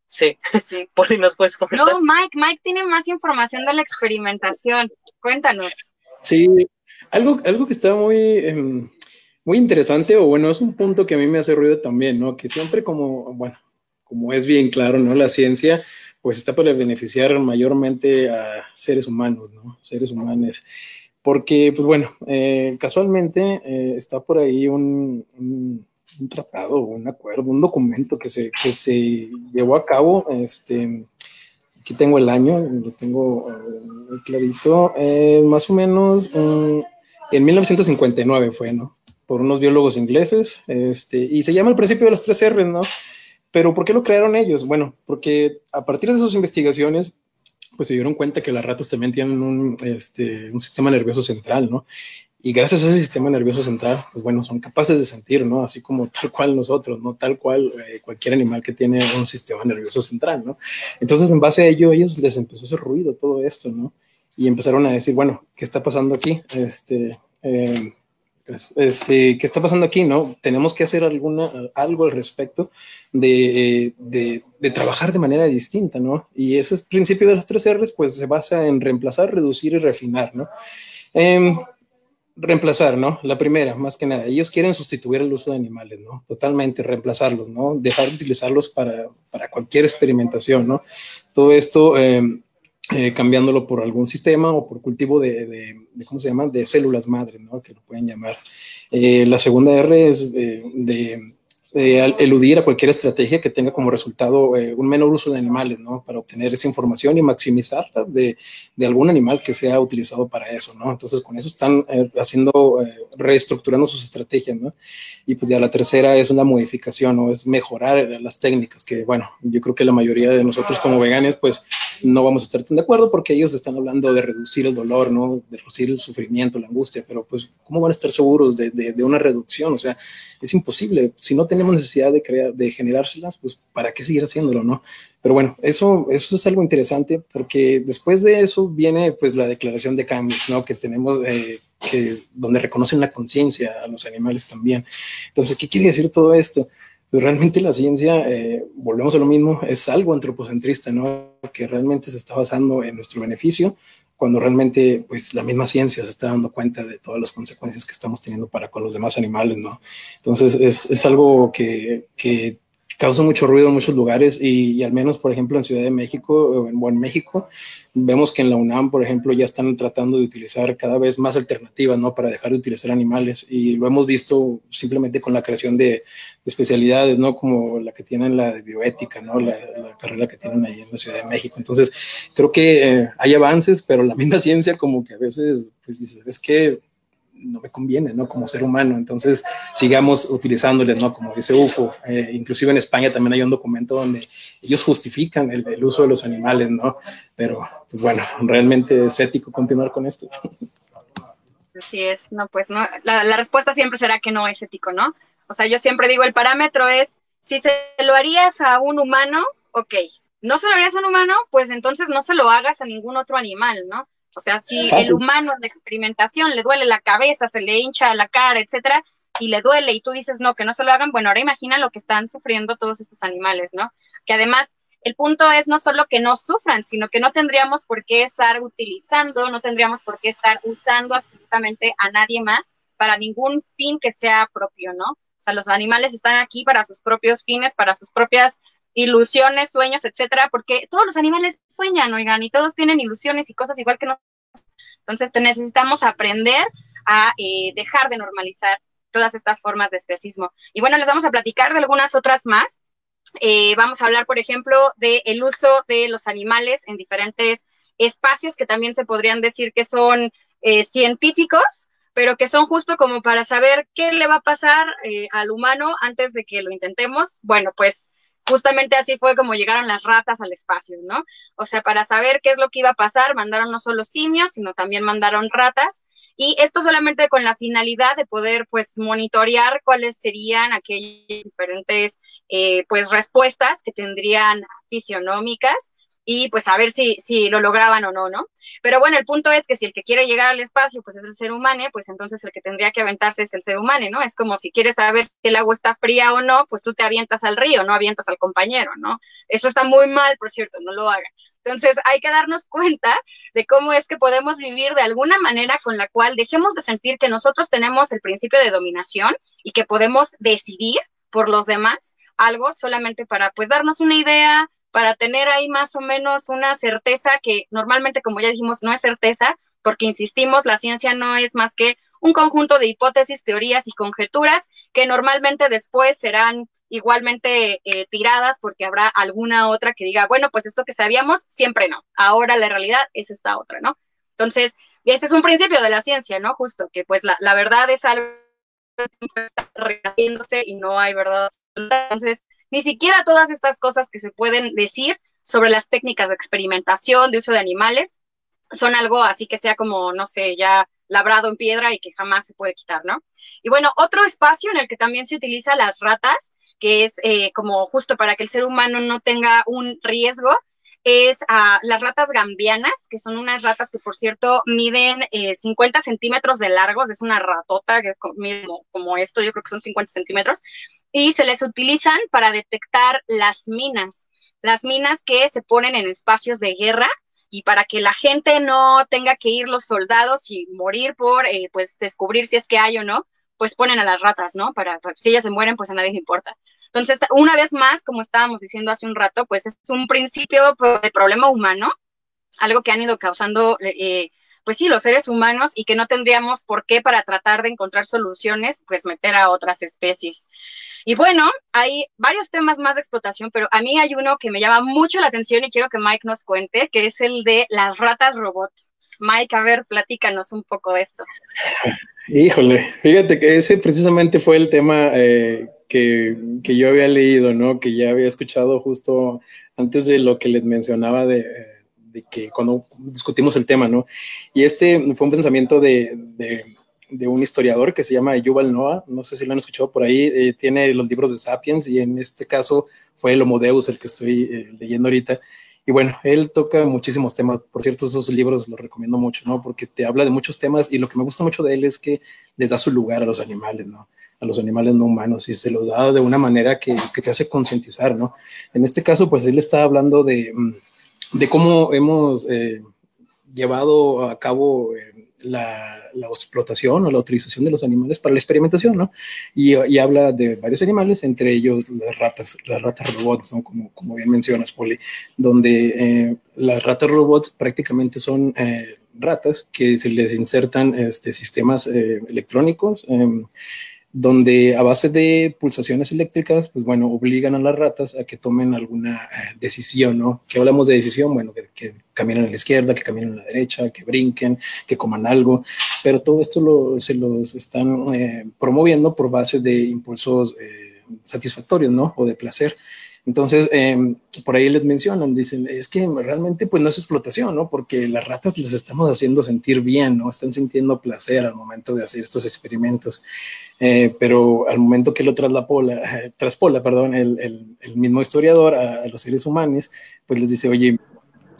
Sí, sí. Poli, ¿nos puedes comentar? No, Mike, Mike tiene más información de la experimentación. Cuéntanos. Sí, algo, algo que está muy, em, muy interesante, o bueno, es un punto que a mí me hace ruido también, ¿no? Que siempre como, bueno, como es bien claro, ¿no? La ciencia, pues está para beneficiar mayormente a seres humanos, ¿no? Seres humanos. Porque, pues bueno, eh, casualmente eh, está por ahí un, un, tratado, un acuerdo, un documento que se, que se llevó a cabo, este, aquí tengo el año, lo tengo muy clarito, eh, más o menos mm, en 1959 fue, ¿no? Por unos biólogos ingleses, este, y se llama el principio de los tres R, ¿no? Pero ¿por qué lo crearon ellos? Bueno, porque a partir de sus investigaciones, pues se dieron cuenta que las ratas también tienen un, este, un sistema nervioso central, ¿no? Y gracias a ese sistema nervioso central, pues bueno, son capaces de sentir, ¿no? Así como tal cual nosotros, ¿no? Tal cual eh, cualquier animal que tiene un sistema nervioso central, ¿no? Entonces, en base a ello, ellos les empezó hacer ruido todo esto, ¿no? Y empezaron a decir, bueno, ¿qué está pasando aquí? Este, eh, este, ¿qué está pasando aquí? No, tenemos que hacer alguna, algo al respecto de, de, trabajar de manera distinta, ¿no? Y ese principio de las tres R's, pues se basa en reemplazar, reducir y refinar, ¿no? Em, reemplazar, ¿no? La primera, más que nada, ellos quieren sustituir el uso de animales, ¿no? Totalmente, reemplazarlos, ¿no? Dejar de utilizarlos para, para cualquier experimentación, ¿no? Todo esto... Eh, eh, cambiándolo por algún sistema o por cultivo de, de, ¿cómo se llama?, de células madre, ¿no?, que lo pueden llamar. Eh, la segunda R es de, eludir a cualquier estrategia que tenga como resultado eh, un menor uso de animales, ¿no? Para obtener esa información y maximizarla de, de, algún animal que sea utilizado para eso, ¿no? Entonces, con eso están eh, haciendo, eh, reestructurando sus estrategias, ¿no? Y pues ya la tercera es una modificación, ¿no? Es mejorar las técnicas, que bueno, yo creo que la mayoría de nosotros como veganes, pues no vamos a estar tan de acuerdo porque ellos están hablando de reducir el dolor, ¿no? De reducir el sufrimiento, la angustia, pero pues, ¿cómo van a estar seguros de, de, una reducción? O sea, es imposible. Si no tenemos tenemos necesidad de, crear, de generárselas, pues ¿para qué seguir haciéndolo, no? Pero bueno, eso, eso es algo interesante porque después de eso viene pues la declaración de cambios, ¿no? Que tenemos, eh, que, donde reconocen la conciencia a los animales también. Entonces, ¿qué quiere decir todo esto? Pues realmente la ciencia, eh, volvemos a lo mismo, es algo antropocentrista, ¿no? Que realmente se está basando en nuestro beneficio, cuando realmente pues la misma ciencia se está dando cuenta de todas las consecuencias que estamos teniendo para con los demás animales, ¿no? Entonces es, es algo que, que causa mucho ruido en muchos lugares y, al menos, por ejemplo, en Ciudad de México o en, México, vemos que en la UNAM, por ejemplo, ya están tratando de utilizar cada vez más alternativas, ¿no? Para dejar de utilizar animales y lo hemos visto simplemente con la creación de, especialidades, ¿no? Como la que tienen la de bioética, ¿no? La, carrera que tienen ahí en la Ciudad de México. Entonces, creo que eh, hay avances, pero la misma ciencia como que a veces, pues dices, es que no me conviene, ¿no? Como ser humano. Entonces, sigamos utilizándoles, ¿no? Como dice UFO. Eh, inclusive en España también hay un documento donde ellos justifican el, uso de los animales, ¿no? Pero, pues bueno, realmente es ético continuar con esto. Así es, no, pues no, la, la respuesta siempre será que no es ético, ¿no? O sea, yo siempre digo, el parámetro es, si se lo harías a un humano, ok, no se lo harías a un humano, pues entonces no se lo hagas a ningún otro animal, ¿no? O sea, si el humano en la experimentación le duele la cabeza, se le hincha la cara, etcétera, y le duele y tú dices no, que no se lo hagan, bueno, ahora imagina lo que están sufriendo todos estos animales, ¿no? Que además el punto es no solo que no sufran, sino que no tendríamos por qué estar utilizando, no tendríamos por qué estar usando absolutamente a nadie más para ningún fin que sea propio, ¿no? O sea, los animales están aquí para sus propios fines, para sus propias ilusiones, sueños, etcétera, porque todos los animales sueñan, oigan, y todos tienen ilusiones y cosas igual que nosotros. Entonces, te necesitamos aprender a eh, dejar de normalizar todas estas formas de especismo. Y bueno, les vamos a platicar de algunas otras más. Eh, vamos a hablar, por ejemplo, del uso de los animales en diferentes espacios que también se podrían decir que son eh, científicos, pero que son justo como para saber qué le va a pasar al humano antes de que lo intentemos. Bueno, pues justamente así fue como llegaron las ratas al espacio, ¿no? O sea, para saber qué es lo que iba a pasar, mandaron no solo simios, sino también mandaron ratas. Y esto solamente con la finalidad de poder, pues, monitorear cuáles serían aquellas diferentes, eh, pues, respuestas que tendrían fisionómicas y pues a ver si, si lo lograban o no, ¿no? Pero bueno, el punto es que si el que quiere llegar al espacio pues es el ser humano, pues entonces el que tendría que aventarse es el ser humano, ¿no? Es como si quieres saber si el agua está fría o no, pues tú te avientas al río, no avientas al compañero, ¿no? Eso está muy mal, por cierto, no lo hagan. Entonces hay que darnos cuenta de cómo es que podemos vivir de alguna manera con la cual dejemos de sentir que nosotros tenemos el principio de dominación y que podemos decidir por los demás algo solamente para pues darnos una idea, para tener ahí más o menos una certeza que normalmente, como ya dijimos, no es certeza, porque insistimos, la ciencia no es más que un conjunto de hipótesis, teorías y conjeturas que normalmente después serán igualmente eh, tiradas porque habrá alguna otra que diga, bueno, pues esto que sabíamos, siempre no. Ahora la realidad es esta otra, ¿no? Entonces, este es un principio de la ciencia, ¿no? Justo que pues la, verdad es algo que está y no hay verdad Entonces, ni siquiera todas estas cosas que se pueden decir sobre las técnicas de experimentación, de uso de animales, son algo así que sea como, no sé, ya labrado en piedra y que jamás se puede quitar, ¿no? Y bueno, otro espacio en el que también se utiliza las ratas, que es eh, como justo para que el ser humano no tenga un riesgo, es a las ratas gambianas, que son unas ratas que, por cierto, miden 50 eh, centímetros de largos, es una ratota que mide como, esto, yo creo que son 50 centímetros, y se les utilizan para detectar las minas, las minas que se ponen en espacios de guerra y para que la gente no tenga que ir los soldados y morir por, eh, pues, descubrir si es que hay o no, pues ponen a las ratas, ¿no? Para, si ellas se mueren, pues a nadie le importa. Entonces, una vez más, como estábamos diciendo hace un rato, pues es un principio de problema humano, algo que han ido causando, eh, pues sí, los seres humanos y que no tendríamos por qué para tratar de encontrar soluciones, pues meter a otras especies. Y bueno, hay varios temas más de explotación, pero a mí hay uno que me llama mucho la atención y quiero que Mike nos cuente, que es el de las ratas robot. Mike, a ver, platícanos un poco de esto. Híjole, fíjate que ese precisamente fue el tema eh, que, que, yo había leído, ¿no? Que ya había escuchado justo antes de lo que les mencionaba de, de que cuando discutimos el tema, ¿no? Y este fue un pensamiento de, de, de, un historiador que se llama Yuval Noah, no sé si lo han escuchado por ahí, eh, tiene los libros de Sapiens y en este caso fue el Homo Deus el que estoy eh, leyendo ahorita. Y bueno, él toca muchísimos temas. Por cierto, esos libros los recomiendo mucho, ¿no? Porque te habla de muchos temas y lo que me gusta mucho de él es que le da su lugar a los animales, ¿no? A los animales no humanos y se los da de una manera que, que te hace concientizar, ¿no? En este caso, pues él está hablando de, mm, de cómo hemos, eh, llevado a cabo la, explotación o la utilización de los animales para la experimentación, ¿no? Y, habla de varios animales, entre ellos las ratas, las ratas robots, son como, como bien mencionas, Poli, donde eh, las ratas robots prácticamente son eh, ratas que se les insertan este, sistemas eh, electrónicos em, donde a base de pulsaciones eléctricas, pues bueno, obligan a las ratas a que tomen alguna eh, decisión, ¿no? ¿Qué hablamos de decisión? Bueno, que, que, caminen a la izquierda, que caminen a la derecha, que brinquen, que coman algo, pero todo esto se los están eh, promoviendo por base de impulsos eh, satisfactorios, ¿no? O de placer. Entonces, em, por ahí les mencionan, dicen, es que realmente pues no es explotación, ¿no? Porque las ratas les estamos haciendo sentir bien, ¿no? Están sintiendo placer al momento de hacer estos experimentos. Eh, pero al momento que lo traspola, eh, traspola perdón, el, el, mismo historiador a, a, los seres humanos, pues les dice, oye,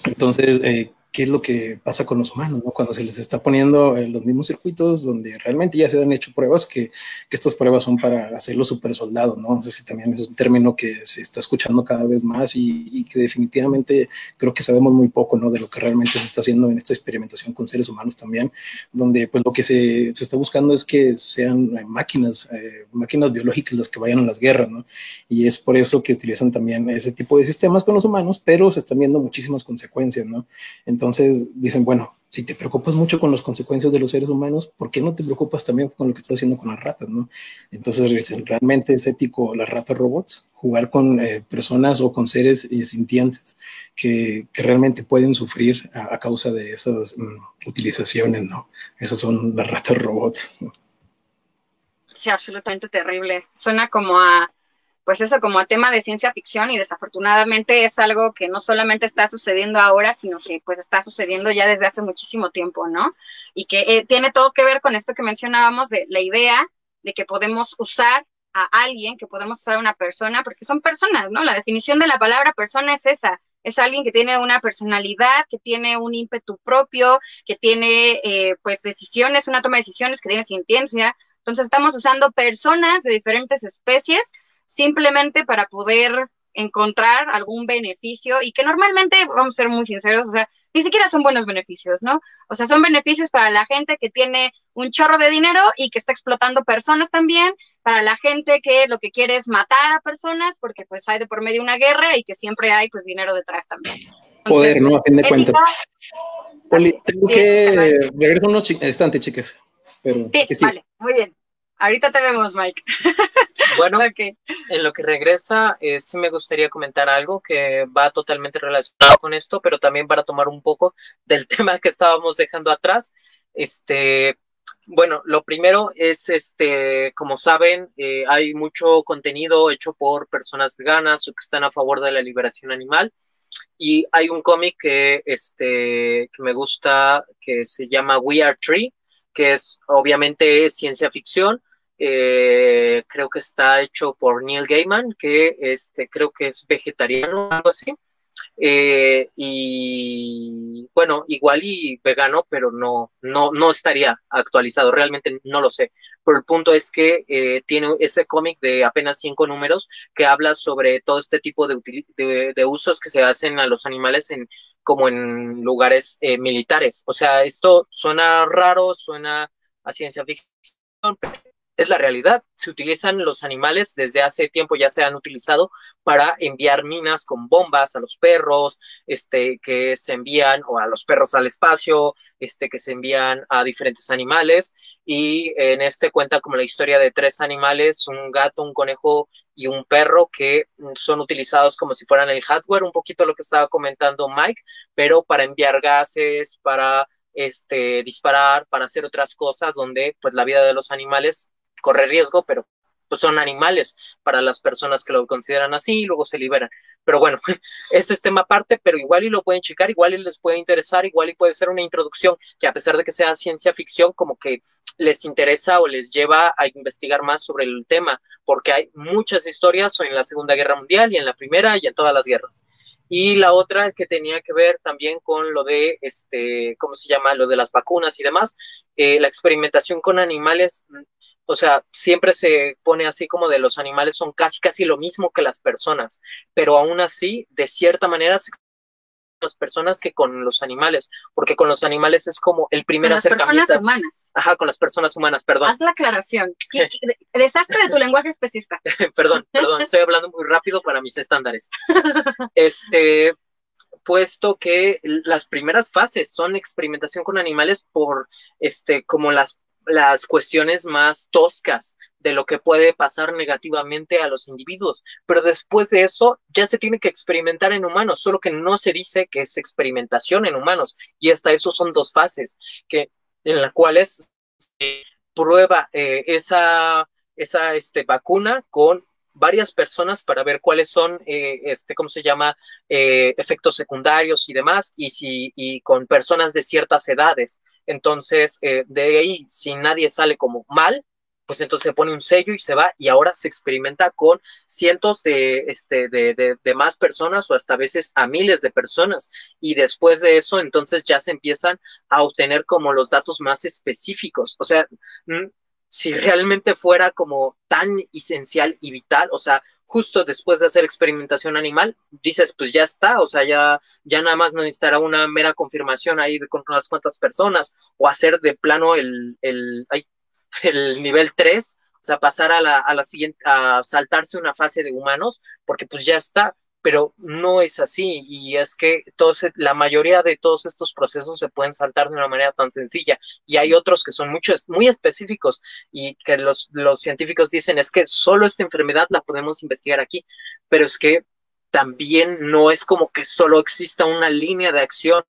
entonces, eh, qué es lo que pasa con los humanos, ¿no? Cuando se les está poniendo en los mismos circuitos donde realmente ya se han hecho pruebas, que, que estas pruebas son para hacer los super soldados, ¿no? No sé si también es un término que se está escuchando cada vez más y, y, que definitivamente creo que sabemos muy poco, ¿no? De lo que realmente se está haciendo en esta experimentación con seres humanos también, donde pues lo que se, se está buscando es que sean eh, máquinas, eh, máquinas biológicas las que vayan a las guerras, ¿no? Y es por eso que utilizan también ese tipo de sistemas con los humanos, pero se están viendo muchísimas consecuencias, ¿no? Entonces, entonces dicen, bueno, si te preocupas mucho con las consecuencias de los seres humanos, ¿por qué no te preocupas también con lo que estás haciendo con las ratas? ¿no? Entonces ¿realmente es ético las ratas robots? Jugar con eh, personas o con seres eh, sintientes que, realmente pueden sufrir a, a causa de esas mm, utilizaciones, ¿no? Esas son las ratas robots. Sí, absolutamente terrible. Suena como a pues eso como tema de ciencia ficción y desafortunadamente es algo que no solamente está sucediendo ahora, sino que pues está sucediendo ya desde hace muchísimo tiempo, ¿no? Y que eh, tiene todo que ver con esto que mencionábamos de la idea de que podemos usar a alguien, que podemos usar a una persona, porque son personas, ¿no? La definición de la palabra persona es esa, es alguien que tiene una personalidad, que tiene un ímpetu propio, que tiene eh, pues decisiones, una toma de decisiones, que tiene sintiencia. Entonces estamos usando personas de diferentes especies simplemente para poder encontrar algún beneficio y que normalmente, vamos a ser muy sinceros, o sea, ni siquiera son buenos beneficios, ¿no? O sea, son beneficios para la gente que tiene un chorro de dinero y que está explotando personas también, para la gente que lo que quiere es matar a personas porque pues hay de por medio una guerra y que siempre hay pues dinero detrás también. Poder, ¿no? A fin de cuentas. Poli, tengo que regresar unos instantes, chicas. Pero sí, sí, vale, muy bien. Ahorita te vemos, Mike. Bueno, en lo que regresa, eh, sí me gustaría comentar algo que va totalmente relacionado con esto, pero también para tomar un poco del tema que estábamos dejando atrás. Este, bueno, lo primero es, este, como saben, eh, hay mucho contenido hecho por personas veganas o que están a favor de la liberación animal. Y hay un cómic que, este, que me gusta, que se llama We Are Tree, que es obviamente ciencia ficción, eh, creo que está hecho por Neil Gaiman, que este, creo que es vegetariano o algo así. Eh, y bueno, igual y vegano, pero no, no, no estaría actualizado, realmente no lo sé. Pero el punto es que eh, tiene ese cómic de apenas cinco números que habla sobre todo este tipo de, de, usos que se hacen a los animales en, como en lugares militares. O sea, esto suena raro, suena a ciencia ficción, es la realidad. Se utilizan los animales, desde hace tiempo ya se han utilizado para enviar minas con bombas a los perros, este, que se envían, o a los perros al espacio, este, que se envían a diferentes animales. Y en este cuenta como la historia de tres animales, un gato, un conejo y un perro que son utilizados como si fueran el hardware, un poquito lo que estaba comentando Mike, pero para enviar gases, para este, disparar, para hacer otras cosas donde pues la vida de los animales corre riesgo, pero pues son animales para las personas que lo consideran así y luego se liberan. Pero bueno, ese es tema aparte, pero igual y lo pueden checar, igual y les puede interesar, igual y puede ser una introducción que a pesar de que sea ciencia ficción, como que les interesa o les lleva a investigar más sobre el tema, porque hay muchas historias en la Segunda Guerra Mundial y en la Primera y en todas las guerras. Y la otra que tenía que ver también con lo de, este, ¿cómo se llama? Lo de las vacunas y demás. Eh, la experimentación con animales o sea, siempre se pone así como de los animales son casi casi lo mismo que las personas, pero aún así, de cierta manera, se las personas que con los animales, porque con los animales es como el primer con las acercamiento. personas humanas. Ajá, con las personas humanas, perdón. Haz la aclaración. ¿Qué- qué- Desastre de tu lenguaje especista. perdón, perdón, estoy hablando muy rápido para mis estándares. Este, puesto que las primeras fases son experimentación con animales por, este, como las, las cuestiones más toscas de lo que puede pasar negativamente a los individuos. Pero después de eso ya se tiene que experimentar en humanos, solo que no se dice que es experimentación en humanos. Y hasta eso son dos fases, que, en las cuales se prueba eh, esa, esa este, vacuna con varias personas para ver cuáles son, eh, este, ¿cómo se llama?, eh, efectos secundarios y demás, y, si, y con personas de ciertas edades. Entonces, eh, de ahí, si nadie sale como mal, pues entonces se pone un sello y se va, y ahora se experimenta con cientos de, este, de, de, de más personas o hasta a veces a miles de personas, y después de eso, entonces ya se empiezan a obtener como los datos más específicos. O sea, mm, si realmente fuera como tan esencial y vital, o sea, justo después de hacer experimentación animal, dices, pues ya está, o sea, ya, ya nada más necesitará una mera confirmación ahí de con unas cuantas personas, o hacer de plano el, el, el nivel 3, o sea, pasar a la, a la siguiente, a saltarse una fase de humanos, porque pues ya está, pero no es así y es que todos, la mayoría de todos estos procesos se pueden saltar de una manera tan sencilla y hay otros que son muchos, muy específicos y que los, los científicos dicen es que solo esta enfermedad la podemos investigar aquí, pero es que también no es como que solo exista una línea de acción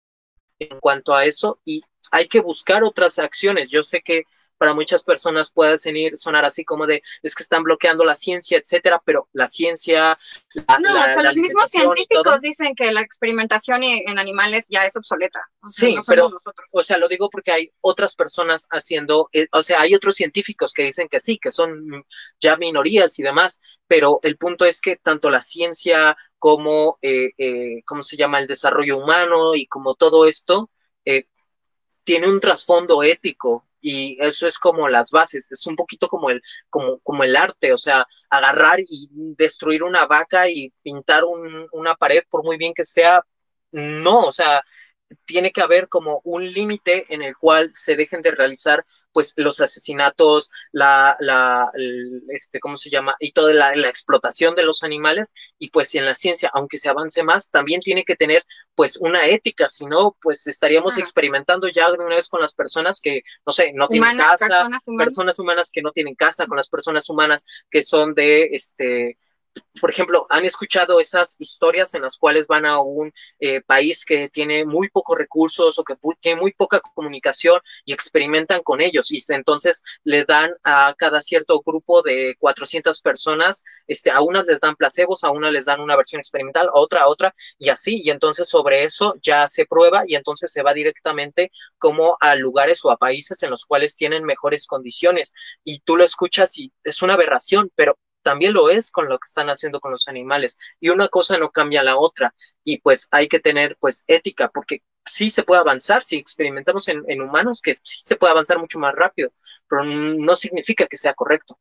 en cuanto a eso y hay que buscar otras acciones. Yo sé que para muchas personas puede sonar, sonar así como de es que están bloqueando la ciencia, etcétera, pero la ciencia. La, no, la, o sea, los mismos científicos dicen que la experimentación en animales ya es obsoleta. O sea, sí, no pero, nosotros. o sea, lo digo porque hay otras personas haciendo, eh, o sea, hay otros científicos que dicen que sí, que son ya minorías y demás, pero el punto es que tanto la ciencia como, eh, eh, ¿cómo se llama?, el desarrollo humano y como todo esto, eh, tiene un trasfondo ético y eso es como las bases, es un poquito como el, como, como el arte, o sea, agarrar y destruir una vaca y pintar un, una pared, por muy bien que sea, no, o sea, tiene que haber como un límite en el cual se dejen de realizar pues los asesinatos, la, la, el, este, ¿cómo se llama? Y toda la, la, explotación de los animales, y pues si en la ciencia, aunque se avance más, también tiene que tener pues una ética, si no, pues estaríamos Ajá. experimentando ya de una vez con las personas que, no sé, no tienen humanas, casa, personas humanas. personas humanas que no tienen casa, con las personas humanas que son de, este, por ejemplo, han escuchado esas historias en las cuales van a un eh, país que tiene muy pocos recursos o que tiene muy poca comunicación y experimentan con ellos y entonces le dan a cada cierto grupo de 400 personas, este, a unas les dan placebos, a unas les dan una versión experimental, a otra a otra y así. Y entonces sobre eso ya se prueba y entonces se va directamente como a lugares o a países en los cuales tienen mejores condiciones. Y tú lo escuchas y es una aberración, pero también lo es con lo que están haciendo con los animales y una cosa no cambia la otra y pues hay que tener pues ética porque sí se puede avanzar si experimentamos en, en humanos que sí se puede avanzar mucho más rápido pero no significa que sea correcto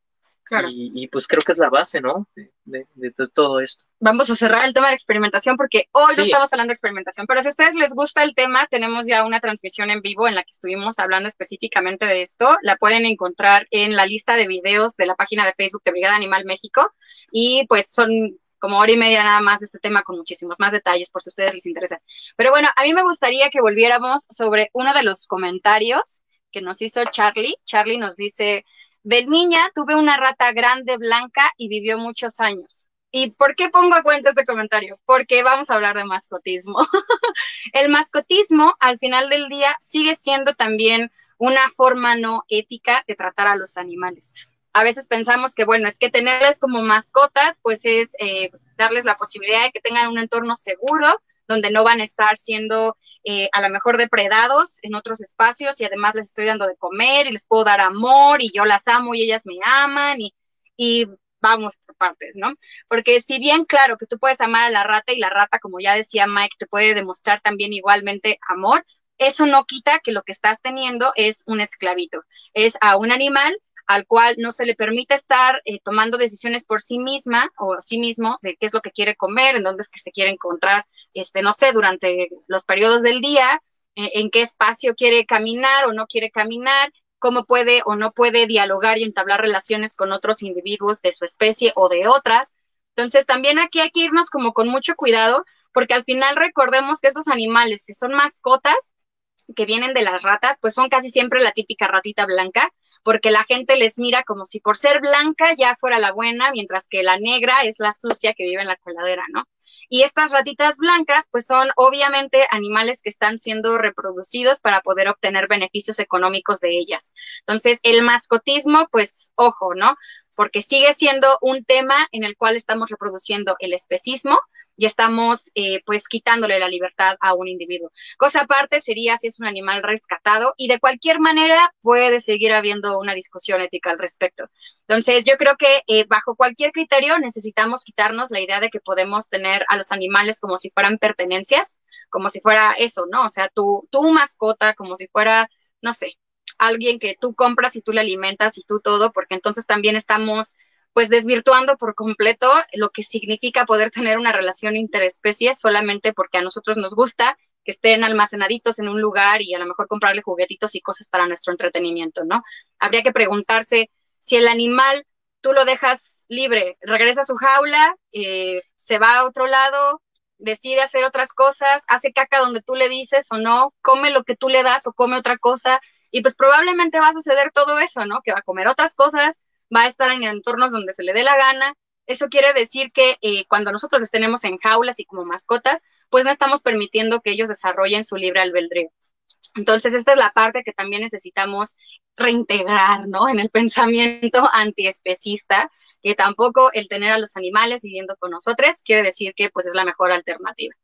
Claro. y, y, pues creo que es la base, ¿no? De, de, de, todo esto. Vamos a cerrar el tema de experimentación porque hoy sí. no estamos hablando de experimentación, pero si a ustedes les gusta el tema, tenemos ya una transmisión en vivo en la que estuvimos hablando específicamente de esto. La pueden encontrar en la lista de videos de la página de Facebook de Brigada Animal México y pues son como hora y media nada más de este tema con muchísimos más detalles por si a ustedes les interesa. Pero bueno, a mí me gustaría que volviéramos sobre uno de los comentarios que nos hizo Charlie. Charlie nos dice, de niña tuve una rata grande blanca y vivió muchos años. ¿Y por qué pongo a cuenta este comentario? Porque vamos a hablar de mascotismo. el mascotismo, al final del día, sigue siendo también una forma no ética de tratar a los animales. A veces pensamos que, bueno, es que tenerles como mascotas, pues es eh, darles la posibilidad de que tengan un entorno seguro, donde no van a estar siendo eh, a lo mejor depredados en otros espacios y además les estoy dando de comer y les puedo dar amor y yo las amo y ellas me aman y, y vamos por partes, ¿no? Porque si bien claro que tú puedes amar a la rata y la rata, como ya decía Mike, te puede demostrar también igualmente amor, eso no quita que lo que estás teniendo es un esclavito, es a un animal al cual no se le permite estar eh, tomando decisiones por sí misma o sí mismo de qué es lo que quiere comer, en dónde es que se quiere encontrar, este, no sé, durante los periodos del día, eh, en qué espacio quiere caminar o no quiere caminar, cómo puede o no puede dialogar y entablar relaciones con otros individuos de su especie o de otras. Entonces, también aquí hay que irnos como con mucho cuidado, porque al final recordemos que estos animales que son mascotas, que vienen de las ratas, pues son casi siempre la típica ratita blanca, porque la gente les mira como si por ser blanca ya fuera la buena, mientras que la negra es la sucia que vive en la coladera, ¿no? Y estas ratitas blancas, pues son obviamente animales que están siendo reproducidos para poder obtener beneficios económicos de ellas. Entonces, el mascotismo, pues ojo, ¿no? Porque sigue siendo un tema en el cual estamos reproduciendo el especismo, y estamos eh, pues quitándole la libertad a un individuo. Cosa aparte sería si es un animal rescatado y de cualquier manera puede seguir habiendo una discusión ética al respecto. Entonces yo creo que eh, bajo cualquier criterio necesitamos quitarnos la idea de que podemos tener a los animales como si fueran pertenencias, como si fuera eso, ¿no? O sea, tu, tu mascota, como si fuera, no sé, alguien que tú compras y tú le alimentas y tú todo, porque entonces también estamos pues desvirtuando por completo lo que significa poder tener una relación interespecie solamente porque a nosotros nos gusta que estén almacenaditos en un lugar y a lo mejor comprarle juguetitos y cosas para nuestro entretenimiento, ¿no? Habría que preguntarse si el animal tú lo dejas libre, regresa a su jaula, eh, se va a otro lado, decide hacer otras cosas, hace caca donde tú le dices o no, come lo que tú le das o come otra cosa, y pues probablemente va a suceder todo eso, ¿no? Que va a comer otras cosas, va a estar en entornos donde se le dé la gana. Eso quiere decir que eh, cuando nosotros los tenemos en jaulas y como mascotas, pues no estamos permitiendo que ellos desarrollen su libre albedrío. Entonces, esta es la parte que también necesitamos reintegrar, ¿no? En el pensamiento antiespecista, que tampoco el tener a los animales viviendo con nosotros quiere decir que pues es la mejor alternativa.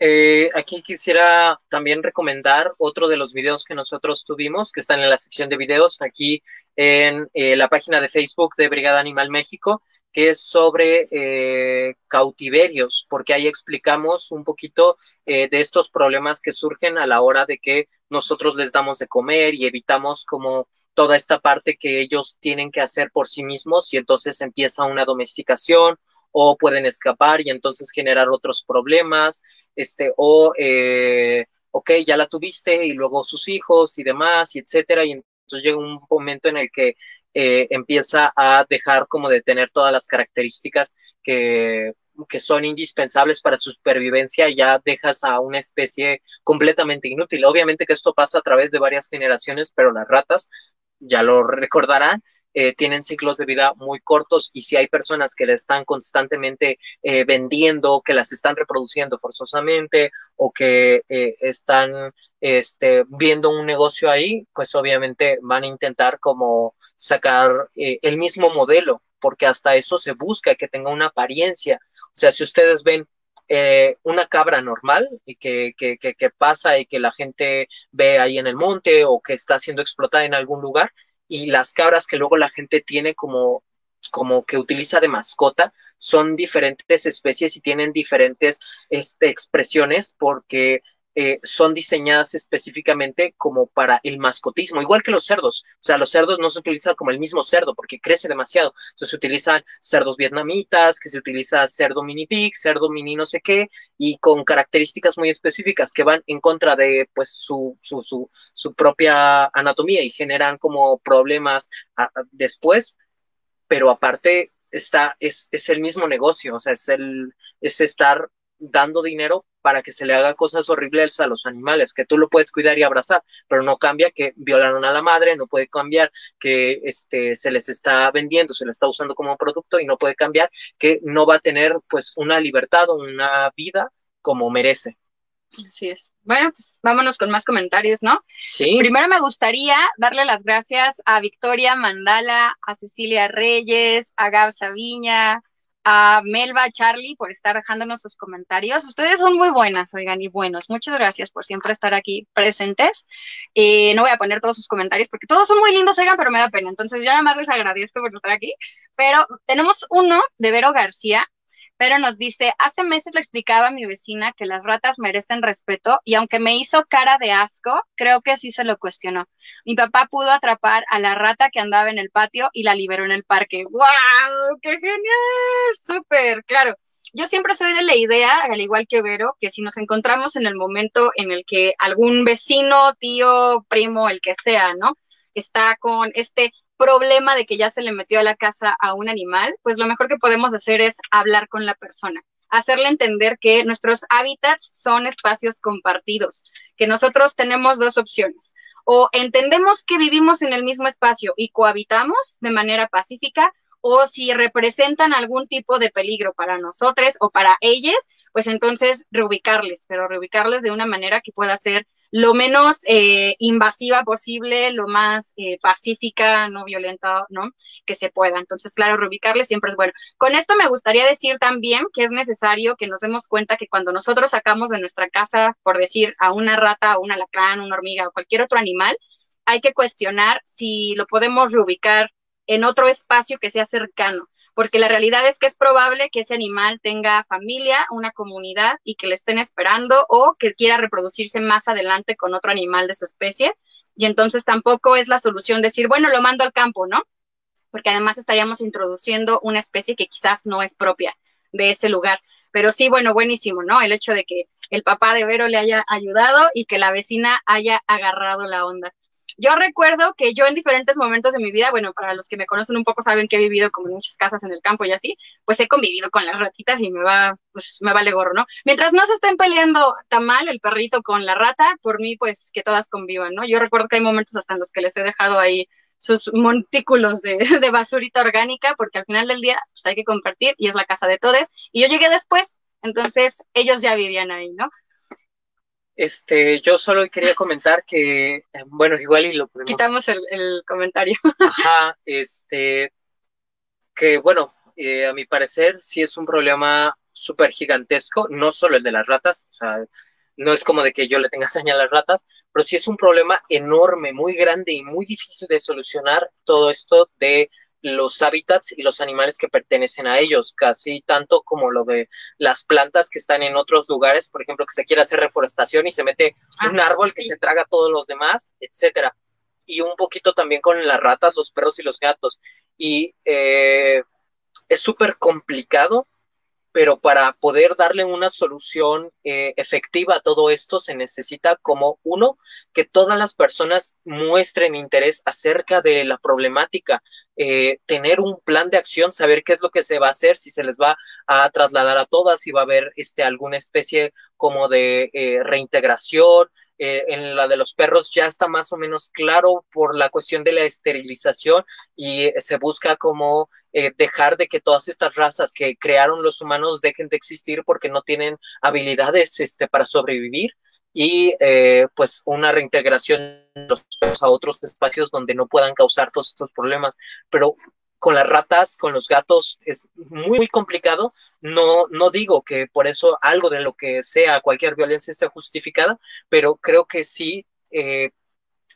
Eh, aquí quisiera también recomendar otro de los videos que nosotros tuvimos, que están en la sección de videos, aquí en eh, la página de Facebook de Brigada Animal México, que es sobre eh, cautiverios, porque ahí explicamos un poquito de estos problemas que surgen a la hora de que nosotros les damos de comer y evitamos como toda esta parte que ellos tienen que hacer por sí mismos y entonces empieza una domesticación o pueden escapar y entonces generar otros problemas, este, o, eh, ok, ya la tuviste y luego sus hijos y demás, y etcétera, y entonces llega un momento en el que eh, empieza a dejar como de tener todas las características que, que son indispensables para su supervivencia, ya dejas a una especie completamente inútil. Obviamente que esto pasa a través de varias generaciones, pero las ratas, ya lo recordarán, eh, tienen ciclos de vida muy cortos y si hay personas que le están constantemente eh, vendiendo, que las están reproduciendo forzosamente o que eh, están este, viendo un negocio ahí, pues obviamente van a intentar como sacar el mismo modelo, porque hasta eso se busca que tenga una apariencia. O sea, si ustedes ven una cabra normal y que, que, que, pasa y que la gente ve ahí en el monte o que está siendo explotada en algún lugar, y las cabras que luego la gente tiene como, como que utiliza de mascota son diferentes especies y tienen diferentes este, expresiones porque eh, son diseñadas específicamente como para el mascotismo, igual que los cerdos. O sea, los cerdos no se utilizan como el mismo cerdo porque crece demasiado. Entonces se utilizan cerdos vietnamitas, que se utiliza cerdo mini pig, cerdo mini no sé qué, y con características muy específicas que van en contra de pues su, su, su, su propia anatomía y generan como problemas después. Pero aparte está, es, es el mismo negocio, o sea, es el, es estar dando dinero para que se le haga cosas horribles a los animales, que tú lo puedes cuidar y abrazar, pero no cambia que violaron a la madre, no puede cambiar que este, se les está vendiendo, se les está usando como producto y no puede cambiar que no va a tener pues una libertad o una vida como merece. Así es. Bueno, pues vámonos con más comentarios, ¿no? Sí. Primero me gustaría darle las gracias a Victoria Mandala, a Cecilia Reyes, a Gab Sabiña, a Melba, Charlie, por estar dejándonos sus comentarios. Ustedes son muy buenas, oigan, y buenos. Muchas gracias por siempre estar aquí presentes. Eh, no voy a poner todos sus comentarios porque todos son muy lindos, oigan, pero me da pena. Entonces, yo nada más les agradezco por estar aquí. Pero tenemos uno de Vero García pero nos dice, hace meses le explicaba a mi vecina que las ratas merecen respeto y aunque me hizo cara de asco, creo que sí se lo cuestionó. Mi papá pudo atrapar a la rata que andaba en el patio y la liberó en el parque. ¡Wow! ¡Qué genial! Súper, claro. Yo siempre soy de la idea, al igual que Vero, que si nos encontramos en el momento en el que algún vecino, tío, primo, el que sea, ¿no? Está con este problema de que ya se le metió a la casa a un animal, pues lo mejor que podemos hacer es hablar con la persona, hacerle entender que nuestros hábitats son espacios compartidos, que nosotros tenemos dos opciones. O entendemos que vivimos en el mismo espacio y cohabitamos de manera pacífica, o si representan algún tipo de peligro para nosotros o para ellas, pues entonces reubicarles, pero reubicarles de una manera que pueda ser lo menos eh, invasiva posible, lo más eh, pacífica, no violenta, ¿no? Que se pueda. Entonces, claro, reubicarle siempre es bueno. Con esto me gustaría decir también que es necesario que nos demos cuenta que cuando nosotros sacamos de nuestra casa, por decir, a una rata, a un alacrán, una hormiga o cualquier otro animal, hay que cuestionar si lo podemos reubicar en otro espacio que sea cercano porque la realidad es que es probable que ese animal tenga familia, una comunidad y que le estén esperando o que quiera reproducirse más adelante con otro animal de su especie. Y entonces tampoco es la solución decir, bueno, lo mando al campo, ¿no? Porque además estaríamos introduciendo una especie que quizás no es propia de ese lugar. Pero sí, bueno, buenísimo, ¿no? El hecho de que el papá de Vero le haya ayudado y que la vecina haya agarrado la onda. Yo recuerdo que yo en diferentes momentos de mi vida, bueno, para los que me conocen un poco saben que he vivido como en muchas casas en el campo y así, pues he convivido con las ratitas y me va, pues me vale gorro, ¿no? Mientras no se estén peleando tan mal el perrito con la rata, por mí, pues que todas convivan, ¿no? Yo recuerdo que hay momentos hasta en los que les he dejado ahí sus montículos de, de basurita orgánica, porque al final del día, pues hay que compartir y es la casa de todos. Y yo llegué después, entonces ellos ya vivían ahí, ¿no? Este, yo solo quería comentar que, eh, bueno, igual y lo podemos... Quitamos el, comentario. Ajá, este, que bueno, eh, a mi parecer sí es un problema súper gigantesco, no solo el de las ratas, o sea, no es como de que yo le tenga señal a las ratas, pero sí es un problema enorme, muy grande y muy difícil de solucionar todo esto de los hábitats y los animales que pertenecen a ellos, casi tanto como lo de las plantas que están en otros lugares, por ejemplo, que se quiere hacer reforestación y se mete un ah, árbol que se traga a todos los demás, etcétera. Y un poquito también con las ratas, los perros y los gatos. Y eh, es súper complicado pero para poder darle una solución eh, efectiva a todo esto se necesita como uno, que todas las personas muestren interés acerca de la problemática, eh, tener un plan de acción, saber qué es lo que se va a hacer, si se les va a trasladar a todas, si va a haber este, alguna especie como de eh, reintegración, eh, en la de los perros ya está más o menos claro por la cuestión de la esterilización y se busca como eh, dejar de que todas estas razas que crearon los humanos dejen de existir porque no tienen habilidades este, para sobrevivir y pues una reintegración los a otros espacios donde no puedan causar todos estos problemas. Pero con las ratas, con los gatos, es muy, muy complicado. No, no digo que por eso algo de lo que sea cualquier violencia esté justificada, pero creo que sí eh,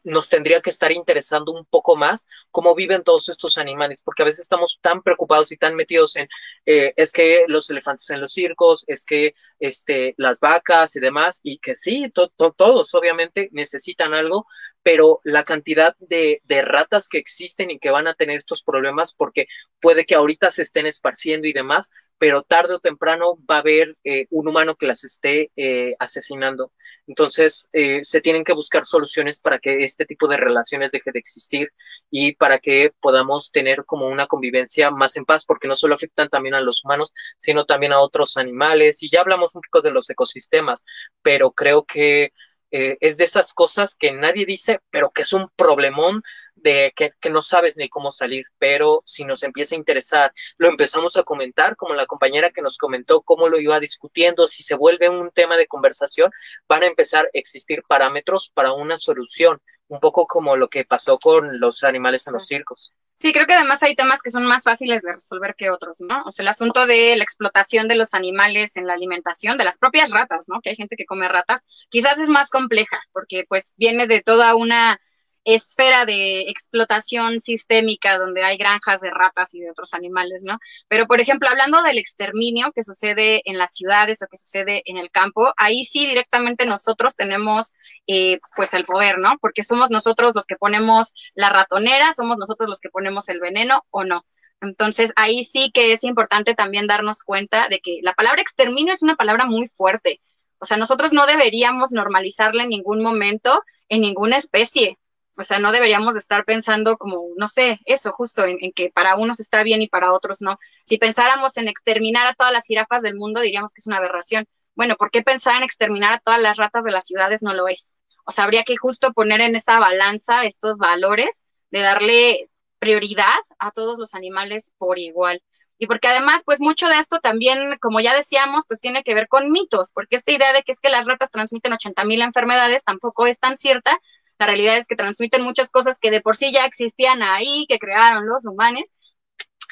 nos tendría que estar interesando un poco más cómo viven todos estos animales, porque a veces estamos tan preocupados y tan metidos en eh, es que los elefantes en los circos, es que este, las vacas y demás, y que sí, todos obviamente necesitan algo, pero la cantidad de, ratas que existen y que van a tener estos problemas, porque puede que ahorita se estén esparciendo y demás, pero tarde o temprano va a haber eh, un humano que las esté eh, asesinando. Entonces, eh, se tienen que buscar soluciones para que este tipo de relaciones deje de existir y para que podamos tener como una convivencia más en paz, porque no solo afectan también a los humanos, sino también a otros animales. Y ya hablamos un poco de los ecosistemas, pero creo que eh, es de esas cosas que nadie dice, pero que es un problemón de que, que, no sabes ni cómo salir, pero si nos empieza a interesar, lo empezamos a comentar, como la compañera que nos comentó cómo lo iba discutiendo, si se vuelve un tema de conversación, van a empezar a existir parámetros para una solución, un poco como lo que pasó con los animales en los circos. Sí, creo que además hay temas que son más fáciles de resolver que otros, ¿no? O sea, el asunto de la explotación de los animales en la alimentación, de las propias ratas, ¿no? Que hay gente que come ratas, quizás es más compleja, porque pues viene de toda una esfera de explotación sistémica donde hay granjas de ratas y de otros animales, ¿no? Pero, por ejemplo, hablando del exterminio que sucede en las ciudades o que sucede en el campo, ahí sí directamente nosotros tenemos, eh, pues, el poder, ¿no? Porque somos nosotros los que ponemos la ratonera, somos nosotros los que ponemos el veneno o no. Entonces, ahí sí que es importante también darnos cuenta de que la palabra exterminio es una palabra muy fuerte. O sea, nosotros no deberíamos normalizarla en ningún momento en ninguna especie. O sea, no deberíamos estar pensando como, no sé, eso justo, en, que para unos está bien y para otros no. Si pensáramos en exterminar a todas las jirafas del mundo, diríamos que es una aberración. Bueno, ¿por qué pensar en exterminar a todas las ratas de las ciudades no lo es? O sea, habría que justo poner en esa balanza estos valores de darle prioridad a todos los animales por igual. Y porque además, pues mucho de esto también, como ya decíamos, pues tiene que ver con mitos, porque esta idea de que es que las ratas transmiten 80 mil enfermedades tampoco es tan cierta, la realidad es que transmiten muchas cosas que de por sí ya existían ahí, que crearon los humanos.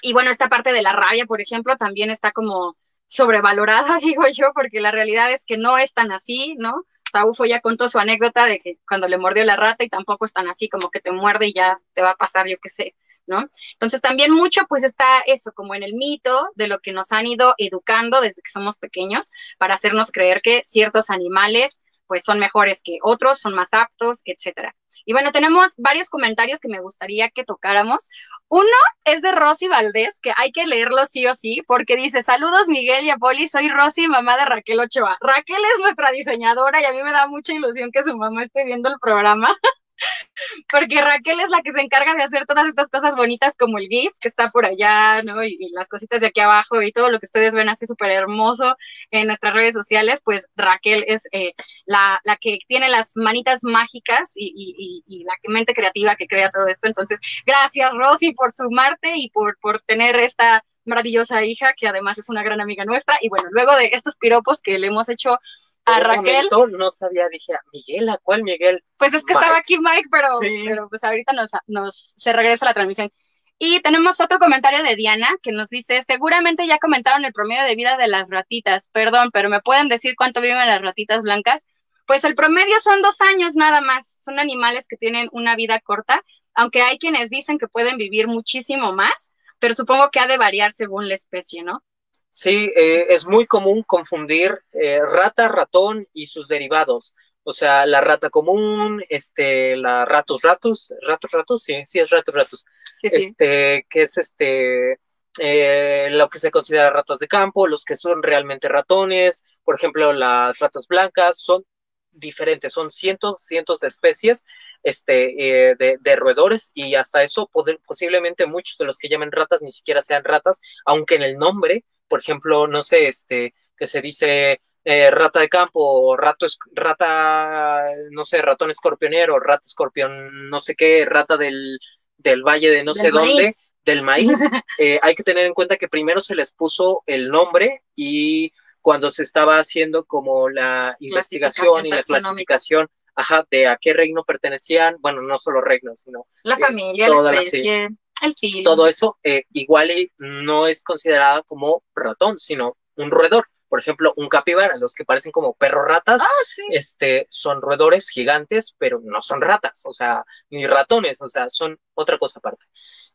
Y bueno, esta parte de la rabia, por ejemplo, también está como sobrevalorada, digo yo, porque la realidad es que no es tan así, ¿no? O ya contó su anécdota de que cuando le mordió la rata y tampoco es tan así como que te muerde y ya te va a pasar, yo qué sé, ¿no? Entonces también mucho pues está eso, como en el mito de lo que nos han ido educando desde que somos pequeños para hacernos creer que ciertos animales pues son mejores que otros, son más aptos, etcétera. Y bueno, tenemos varios comentarios que me gustaría que tocáramos. Uno es de Rosy Valdés, que hay que leerlo sí o sí, porque dice, saludos Miguel y Apoli, soy Rosy, mamá de Raquel Ochoa. Raquel es nuestra diseñadora y a mí me da mucha ilusión que su mamá esté viendo el programa. porque Raquel es la que se encarga de hacer todas estas cosas bonitas como el GIF que está por allá, ¿no? Y, las cositas de aquí abajo y todo lo que ustedes ven así súper hermoso en nuestras redes sociales, pues Raquel es eh, la, la, que tiene las manitas mágicas y, y, y, la mente creativa que crea todo esto. Entonces, gracias Rosy por sumarte y por, por tener esta maravillosa hija que además es una gran amiga nuestra. Y bueno, luego de estos piropos que le hemos hecho a Raquel. no sabía, dije, Miguel, ¿a cuál Miguel? Pues es que estaba aquí Mike, pero, pero pues ahorita nos, nos se regresa la transmisión. Y tenemos otro comentario de Diana que nos dice, seguramente ya comentaron el promedio de vida de las ratitas, perdón, pero ¿me pueden decir cuánto viven las ratitas blancas? Pues el promedio son dos años nada más, son animales que tienen una vida corta, aunque hay quienes dicen que pueden vivir muchísimo más, pero supongo que ha de variar según la especie, ¿no? Sí, eh, es muy común confundir eh, rata, ratón y sus derivados. O sea, la rata común, este, la ratos, ratos, ratos, ratos, sí, sí es ratos, ratos. Este, que es este, eh, lo que se considera ratas de campo, los que son realmente ratones, por ejemplo, las ratas blancas son diferentes, son cientos, cientos de especies este, de, de, roedores y hasta eso posiblemente muchos de los que llaman ratas ni siquiera sean ratas, aunque en el nombre por ejemplo, no sé, este, que se dice eh, rata de campo, o rato, rata, no sé, ratón escorpionero, rata escorpión, no sé qué, rata del, del valle de no sé dónde, del maíz, eh, hay que tener en cuenta que primero se les puso el nombre y cuando se estaba haciendo como la investigación y la clasificación ajá, de a qué reino pertenecían, bueno, no solo reinos, sino la familia, la especie. Todo eso eh, igual no es considerado como ratón, sino un roedor. Por ejemplo, un capibara, los que parecen como perros ratas, ah, este, son roedores gigantes, pero no son ratas, o sea, ni ratones, o sea, son otra cosa aparte.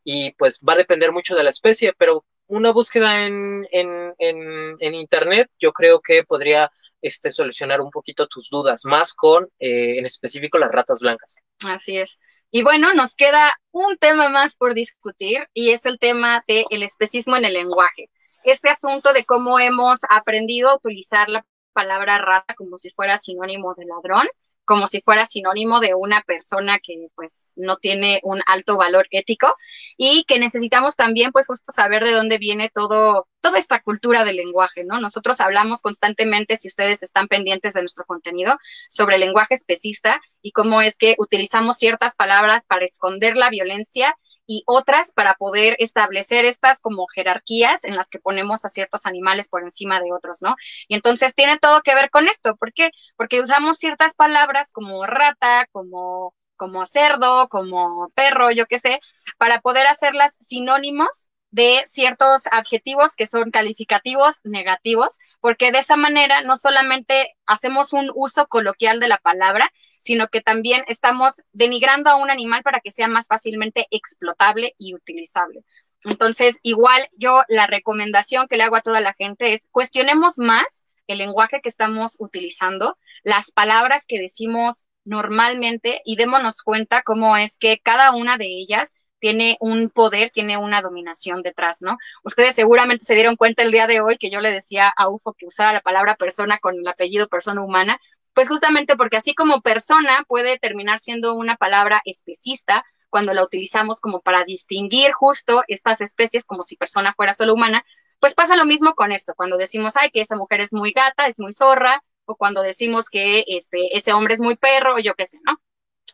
Y pues va a depender mucho de la especie, pero una búsqueda en, en, en, internet yo creo que podría este, solucionar un poquito tus dudas, más con eh, en específico las ratas blancas. Así es. Y bueno, nos queda un tema más por discutir y es el tema del especismo en el lenguaje. Este asunto de cómo hemos aprendido a utilizar la palabra rata como si fuera sinónimo de ladrón como si fuera sinónimo de una persona que pues no tiene un alto valor ético y que necesitamos también pues justo saber de dónde viene todo toda esta cultura del lenguaje, ¿no? Nosotros hablamos constantemente si ustedes están pendientes de nuestro contenido sobre el lenguaje especista y cómo es que utilizamos ciertas palabras para esconder la violencia y otras para poder establecer estas como jerarquías en las que ponemos a ciertos animales por encima de otros, ¿no? Y entonces tiene todo que ver con esto. ¿Por qué? Porque usamos ciertas palabras como rata, como, como cerdo, como perro, yo qué sé, para poder hacerlas sinónimos de ciertos adjetivos que son calificativos negativos, porque de esa manera no solamente hacemos un uso coloquial de la palabra, sino que también estamos denigrando a un animal para que sea más fácilmente explotable y utilizable. Entonces, igual yo la recomendación que le hago a toda la gente es cuestionemos más el lenguaje que estamos utilizando, las palabras que decimos normalmente y démonos cuenta cómo es que cada una de ellas tiene un poder, tiene una dominación detrás, ¿no? Ustedes seguramente se dieron cuenta el día de hoy que yo le decía a UFO que usara la palabra persona con el apellido persona humana, pues justamente porque así como persona puede terminar siendo una palabra especista cuando la utilizamos como para distinguir justo estas especies como si persona fuera solo humana, pues pasa lo mismo con esto, cuando decimos, ay, que esa mujer es muy gata, es muy zorra, o cuando decimos que este, ese hombre es muy perro, o yo qué sé, ¿no?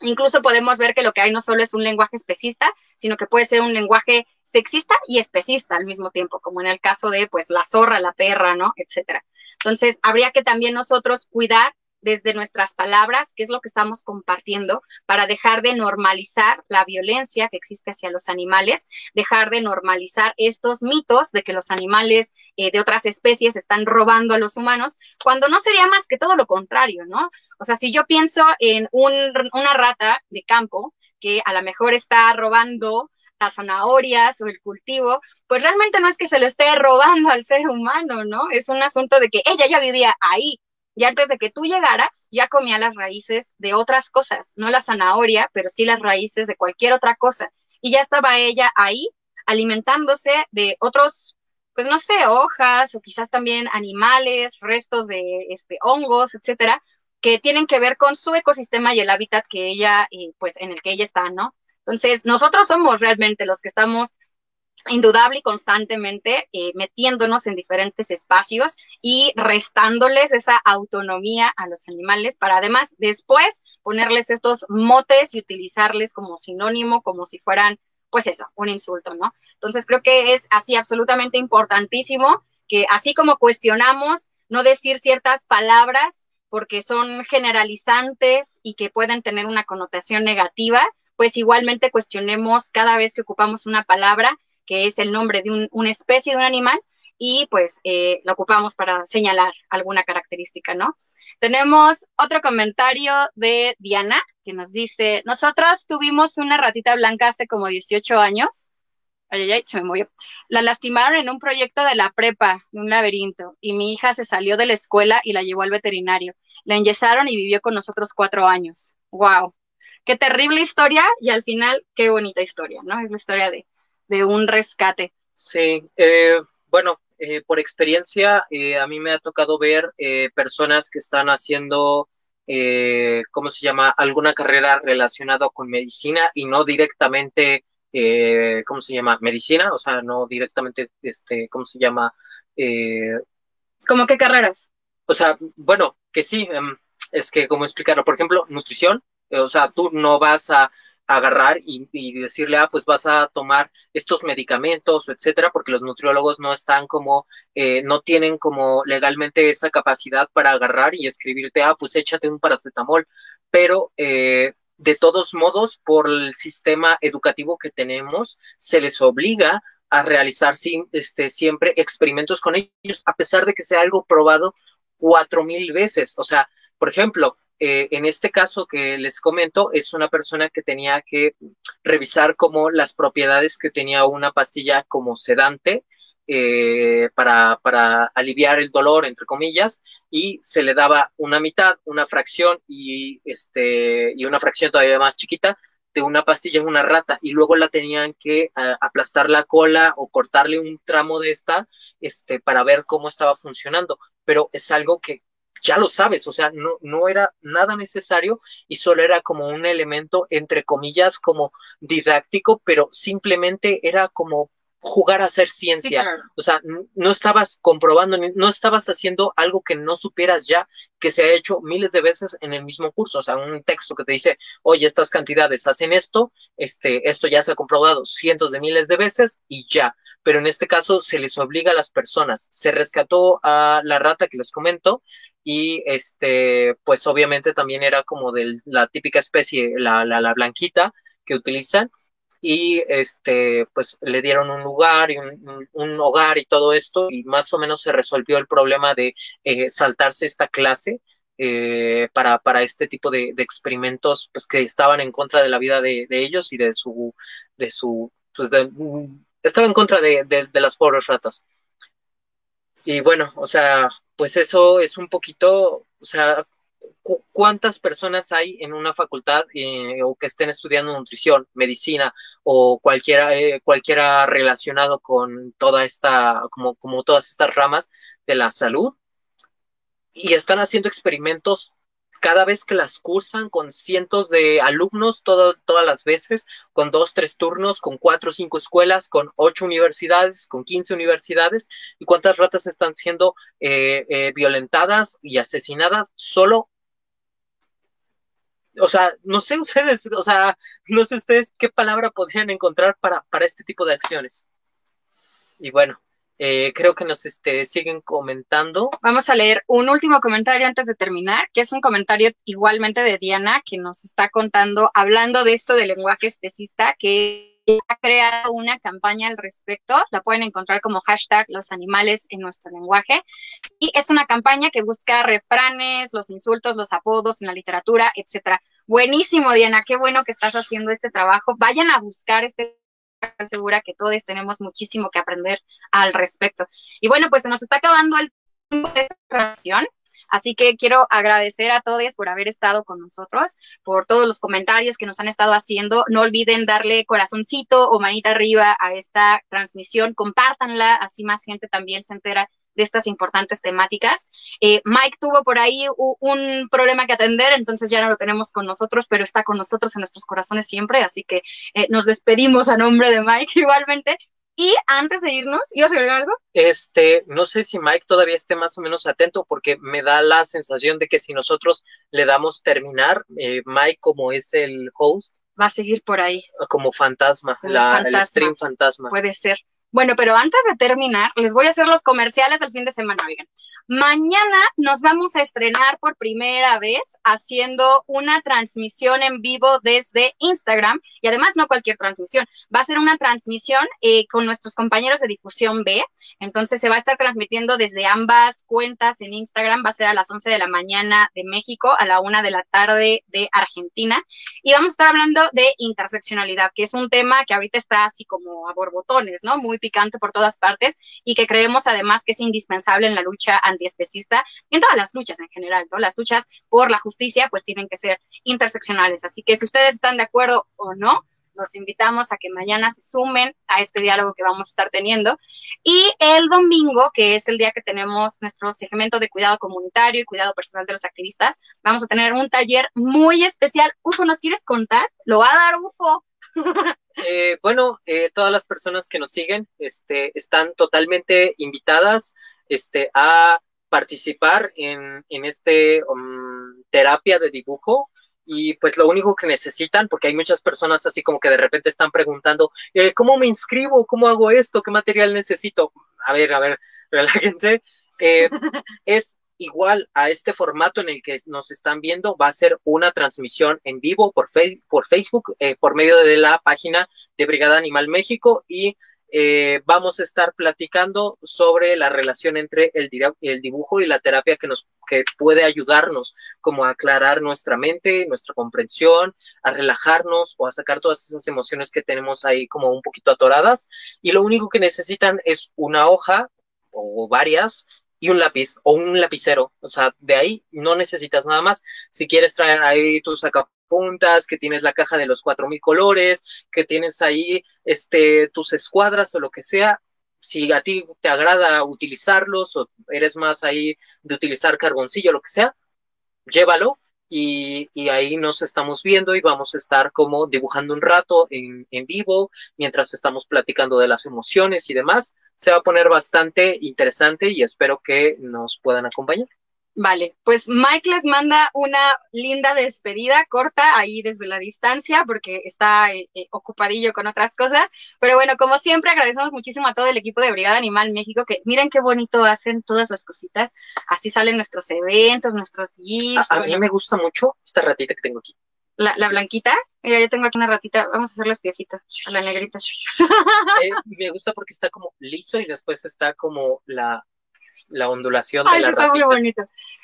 Incluso podemos ver que lo que hay no solo es un lenguaje especista, sino que puede ser un lenguaje sexista y especista al mismo tiempo, como en el caso de, pues, la zorra, la perra, ¿no? Etcétera. Entonces, habría que también nosotros cuidar desde nuestras palabras, qué es lo que estamos compartiendo, para dejar de normalizar la violencia que existe hacia los animales, dejar de normalizar estos mitos de que los animales eh, de otras especies están robando a los humanos, cuando no sería más que todo lo contrario, ¿no? O sea, si yo pienso en una rata de campo que a lo mejor está robando las zanahorias o el cultivo, pues realmente no es que se lo esté robando al ser humano, ¿no? Es un asunto de que ella ya vivía ahí, y antes de que tú llegaras, ya comía las raíces de otras cosas, no la zanahoria, pero sí las raíces de cualquier otra cosa. Y ya estaba ella ahí alimentándose de otros, pues no sé, hojas o quizás también animales, restos de este, hongos, etcétera, que tienen que ver con su ecosistema y el hábitat que ella, eh, pues en el que ella está, ¿no? Entonces, nosotros somos realmente los que estamos indudable y constantemente eh, metiéndonos en diferentes espacios y restándoles esa autonomía a los animales para además después ponerles estos motes y utilizarles como sinónimo, como si fueran, pues eso, un insulto, ¿no? Entonces creo que es así absolutamente importantísimo que así como cuestionamos no decir ciertas palabras porque son generalizantes y que pueden tener una connotación negativa, pues igualmente cuestionemos cada vez que ocupamos una palabra que es el nombre de una especie de un animal, y pues eh, lo ocupamos para señalar alguna característica, ¿no? Tenemos otro comentario de Diana que nos dice, nosotros tuvimos una ratita blanca hace como 18 años. Ay, ay, ay, se me movió. La lastimaron en un proyecto de la prepa, de un laberinto, y mi hija se salió de la escuela y la llevó al veterinario. La enyesaron y vivió con nosotros cuatro años. ¡Wow! Qué terrible historia y al final qué bonita historia, ¿no? Es la historia de, de un rescate. Sí, eh, bueno, eh, por experiencia, eh, a mí me ha tocado ver personas que están haciendo, ¿cómo se llama?, alguna carrera relacionada con medicina y no directamente, ¿cómo se llama?, medicina, o sea, no directamente, este, ¿cómo se llama? ¿Cómo qué carreras? O sea, bueno, que sí, em, es que, ¿cómo explicarlo? Por ejemplo, nutrición, o sea, tú no vas a agarrar y, decirle, ah, pues vas a tomar estos medicamentos, etcétera, porque los nutriólogos no están como, eh, no tienen como legalmente esa capacidad para agarrar y escribirte, ah, pues échate un paracetamol, pero eh, de todos modos, por el sistema educativo que tenemos, se les obliga a realizar este, siempre experimentos con ellos, a pesar de que sea algo probado cuatro mil veces. O sea, por ejemplo, eh, en este caso que les comento, es una persona que tenía que revisar como las propiedades que tenía una pastilla como sedante eh, para, para, aliviar el dolor, entre comillas, y se le daba una mitad, una fracción y, este, y una fracción todavía más chiquita de una pastilla una rata y luego la tenían que aplastar la cola o cortarle un tramo de esta este, para ver cómo estaba funcionando. Pero es algo que ya lo sabes, o sea, no, no era nada necesario y solo era como un elemento, entre comillas, como didáctico, pero simplemente era como jugar a hacer ciencia. O sea, no estabas comprobando, no estabas haciendo algo que no supieras ya, que se ha hecho miles de veces en el mismo curso. O sea, un texto que te dice, oye, estas cantidades hacen esto, este, esto ya se ha comprobado cientos de miles de veces y ya pero en este caso se les obliga a las personas. Se rescató a la rata que les comento y este, pues obviamente también era como de la típica especie, la, la, blanquita que utilizan y este, pues le dieron un lugar y un, hogar y todo esto y más o menos se resolvió el problema de eh, saltarse esta clase eh, para, para, este tipo de, experimentos pues, que estaban en contra de la vida de, ellos y de su, de su, pues de, estaba en contra de, de, las pobres ratas. Y bueno, o sea, pues eso es un poquito, o sea, cuántas personas hay en una facultad eh, o que estén estudiando nutrición, medicina o cualquiera, eh, cualquiera relacionado con toda esta, como, como todas estas ramas de la salud y están haciendo experimentos cada vez que las cursan con cientos de alumnos todas las veces, con dos, tres turnos, con cuatro cinco escuelas, con ocho universidades, con quince universidades, y cuántas ratas están siendo eh, eh, violentadas y asesinadas solo. O sea, no sé ustedes, o sea, no sé ustedes qué palabra podrían encontrar para, para este tipo de acciones. Y bueno, eh, creo que nos este, siguen comentando. Vamos a leer un último comentario antes de terminar, que es un comentario igualmente de Diana, que nos está contando, hablando de esto del lenguaje especista, que ha creado una campaña al respecto. La pueden encontrar como hashtag los animales en nuestro lenguaje. Y es una campaña que busca refranes, los insultos, los apodos en la literatura, etcétera. Buenísimo, Diana. Qué bueno que estás haciendo este trabajo. Vayan a buscar este segura que todos tenemos muchísimo que aprender al respecto. Y bueno, pues se nos está acabando el tiempo de esta transmisión. Así que quiero agradecer a todos por haber estado con nosotros, por todos los comentarios que nos han estado haciendo. No olviden darle corazoncito o manita arriba a esta transmisión, compártanla, así más gente también se entera de estas importantes temáticas. Eh, Mike tuvo por ahí un problema que atender, entonces ya no lo tenemos con nosotros, pero está con nosotros en nuestros corazones siempre, así que eh, nos despedimos a nombre de Mike igualmente. Y antes de irnos, ¿ibas a agregar algo? Este, no sé si Mike todavía esté más o menos atento, porque me da la sensación de que si nosotros le damos terminar, eh, Mike, como es el host, va a seguir por ahí. Como fantasma, la, el stream fantasma. Puede ser. Bueno, pero antes de terminar, les voy a hacer los comerciales del fin de semana, oigan. Mañana nos vamos a estrenar por primera vez haciendo una transmisión en vivo desde Instagram y además no cualquier transmisión, va a ser una transmisión eh, con nuestros compañeros de difusión B, entonces se va a estar transmitiendo desde ambas cuentas en Instagram, va a ser a las 11 de la mañana de México, a la 1 de la tarde de Argentina y vamos a estar hablando de interseccionalidad, que es un tema que ahorita está así como a borbotones, ¿no? Muy picante por todas partes y que creemos además que es indispensable en la lucha antiespecista y en todas las luchas en general, ¿no? Las luchas por la justicia pues tienen que ser interseccionales. Así que si ustedes están de acuerdo o no, los invitamos a que mañana se sumen a este diálogo que vamos a estar teniendo. Y el domingo, que es el día que tenemos nuestro segmento de cuidado comunitario y cuidado personal de los activistas, vamos a tener un taller muy especial. Ufo, ¿nos quieres contar? Lo va a dar Ufo. Eh, bueno, eh, todas las personas que nos siguen este, están totalmente invitadas este, a participar en, en este um, terapia de dibujo y pues lo único que necesitan, porque hay muchas personas así como que de repente están preguntando, eh, ¿cómo me inscribo? ¿Cómo hago esto? ¿Qué material necesito? A ver, a ver, relájense. Eh, es igual a este formato en el que nos están viendo, va a ser una transmisión en vivo por, por Facebook, eh, por medio de la página de Brigada Animal México y eh, vamos a estar platicando sobre la relación entre el, dibujo y la terapia que nos que puede ayudarnos como a aclarar nuestra mente, nuestra comprensión, a relajarnos o a sacar todas esas emociones que tenemos ahí como un poquito atoradas. Y lo único que necesitan es una hoja o varias y un lápiz o un lapicero. O sea, de ahí no necesitas nada más. Si quieres traer ahí tus sacapuntas, que tienes la caja de los cuatro mil colores, que tienes ahí este, tus escuadras o lo que sea, si a ti te agrada utilizarlos o eres más ahí de utilizar carboncillo o lo que sea, llévalo y, ahí nos estamos viendo y vamos a estar como dibujando un rato en, en, vivo mientras estamos platicando de las emociones y demás. Se va a poner bastante interesante y espero que nos puedan acompañar. Vale, pues Mike les manda una linda despedida corta ahí desde la distancia porque está eh, eh, ocupadillo con otras cosas. Pero bueno, como siempre, agradecemos muchísimo a todo el equipo de Brigada Animal México que miren qué bonito hacen todas las cositas. Así salen nuestros eventos, nuestros guías. A, mí me gusta mucho esta ratita que tengo aquí. La, la, blanquita. Mira, yo tengo aquí una ratita. Vamos a hacerle espiojito a la negrita. Eh, me gusta porque está como liso y después está como la la ondulación de Ay, la está muy bonito.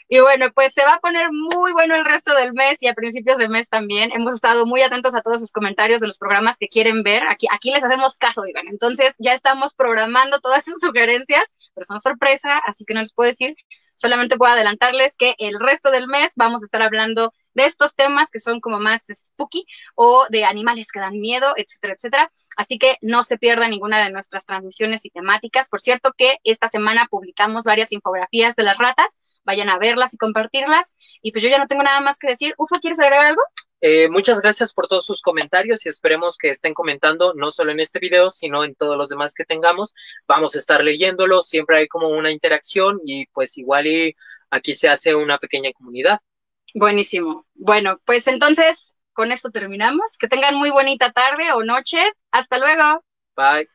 Y bueno, pues se va a poner muy bueno el resto del mes y a principios de mes también. Hemos estado muy atentos a todos sus comentarios de los programas que quieren ver. Aquí, aquí les hacemos caso, digan. Entonces ya estamos programando todas sus sugerencias, pero son sorpresa, así que no les puedo decir. Solamente puedo adelantarles que el resto del mes vamos a estar hablando de estos temas que son como más spooky o de animales que dan miedo, etcétera, etcétera. Así que no se pierda ninguna de nuestras transmisiones y temáticas. Por cierto que esta semana publicamos varias infografías de las ratas. Vayan a verlas y compartirlas. Y pues yo ya no tengo nada más que decir. Ufa, ¿quieres agregar algo? Eh, muchas gracias por todos sus comentarios y esperemos que estén comentando no solo en este video, sino en todos los demás que tengamos. Vamos a estar leyéndolo, siempre hay como una interacción y pues igual y aquí se hace una pequeña comunidad. Buenísimo. Bueno, pues entonces con esto terminamos. Que tengan muy bonita tarde o noche. Hasta luego. Bye.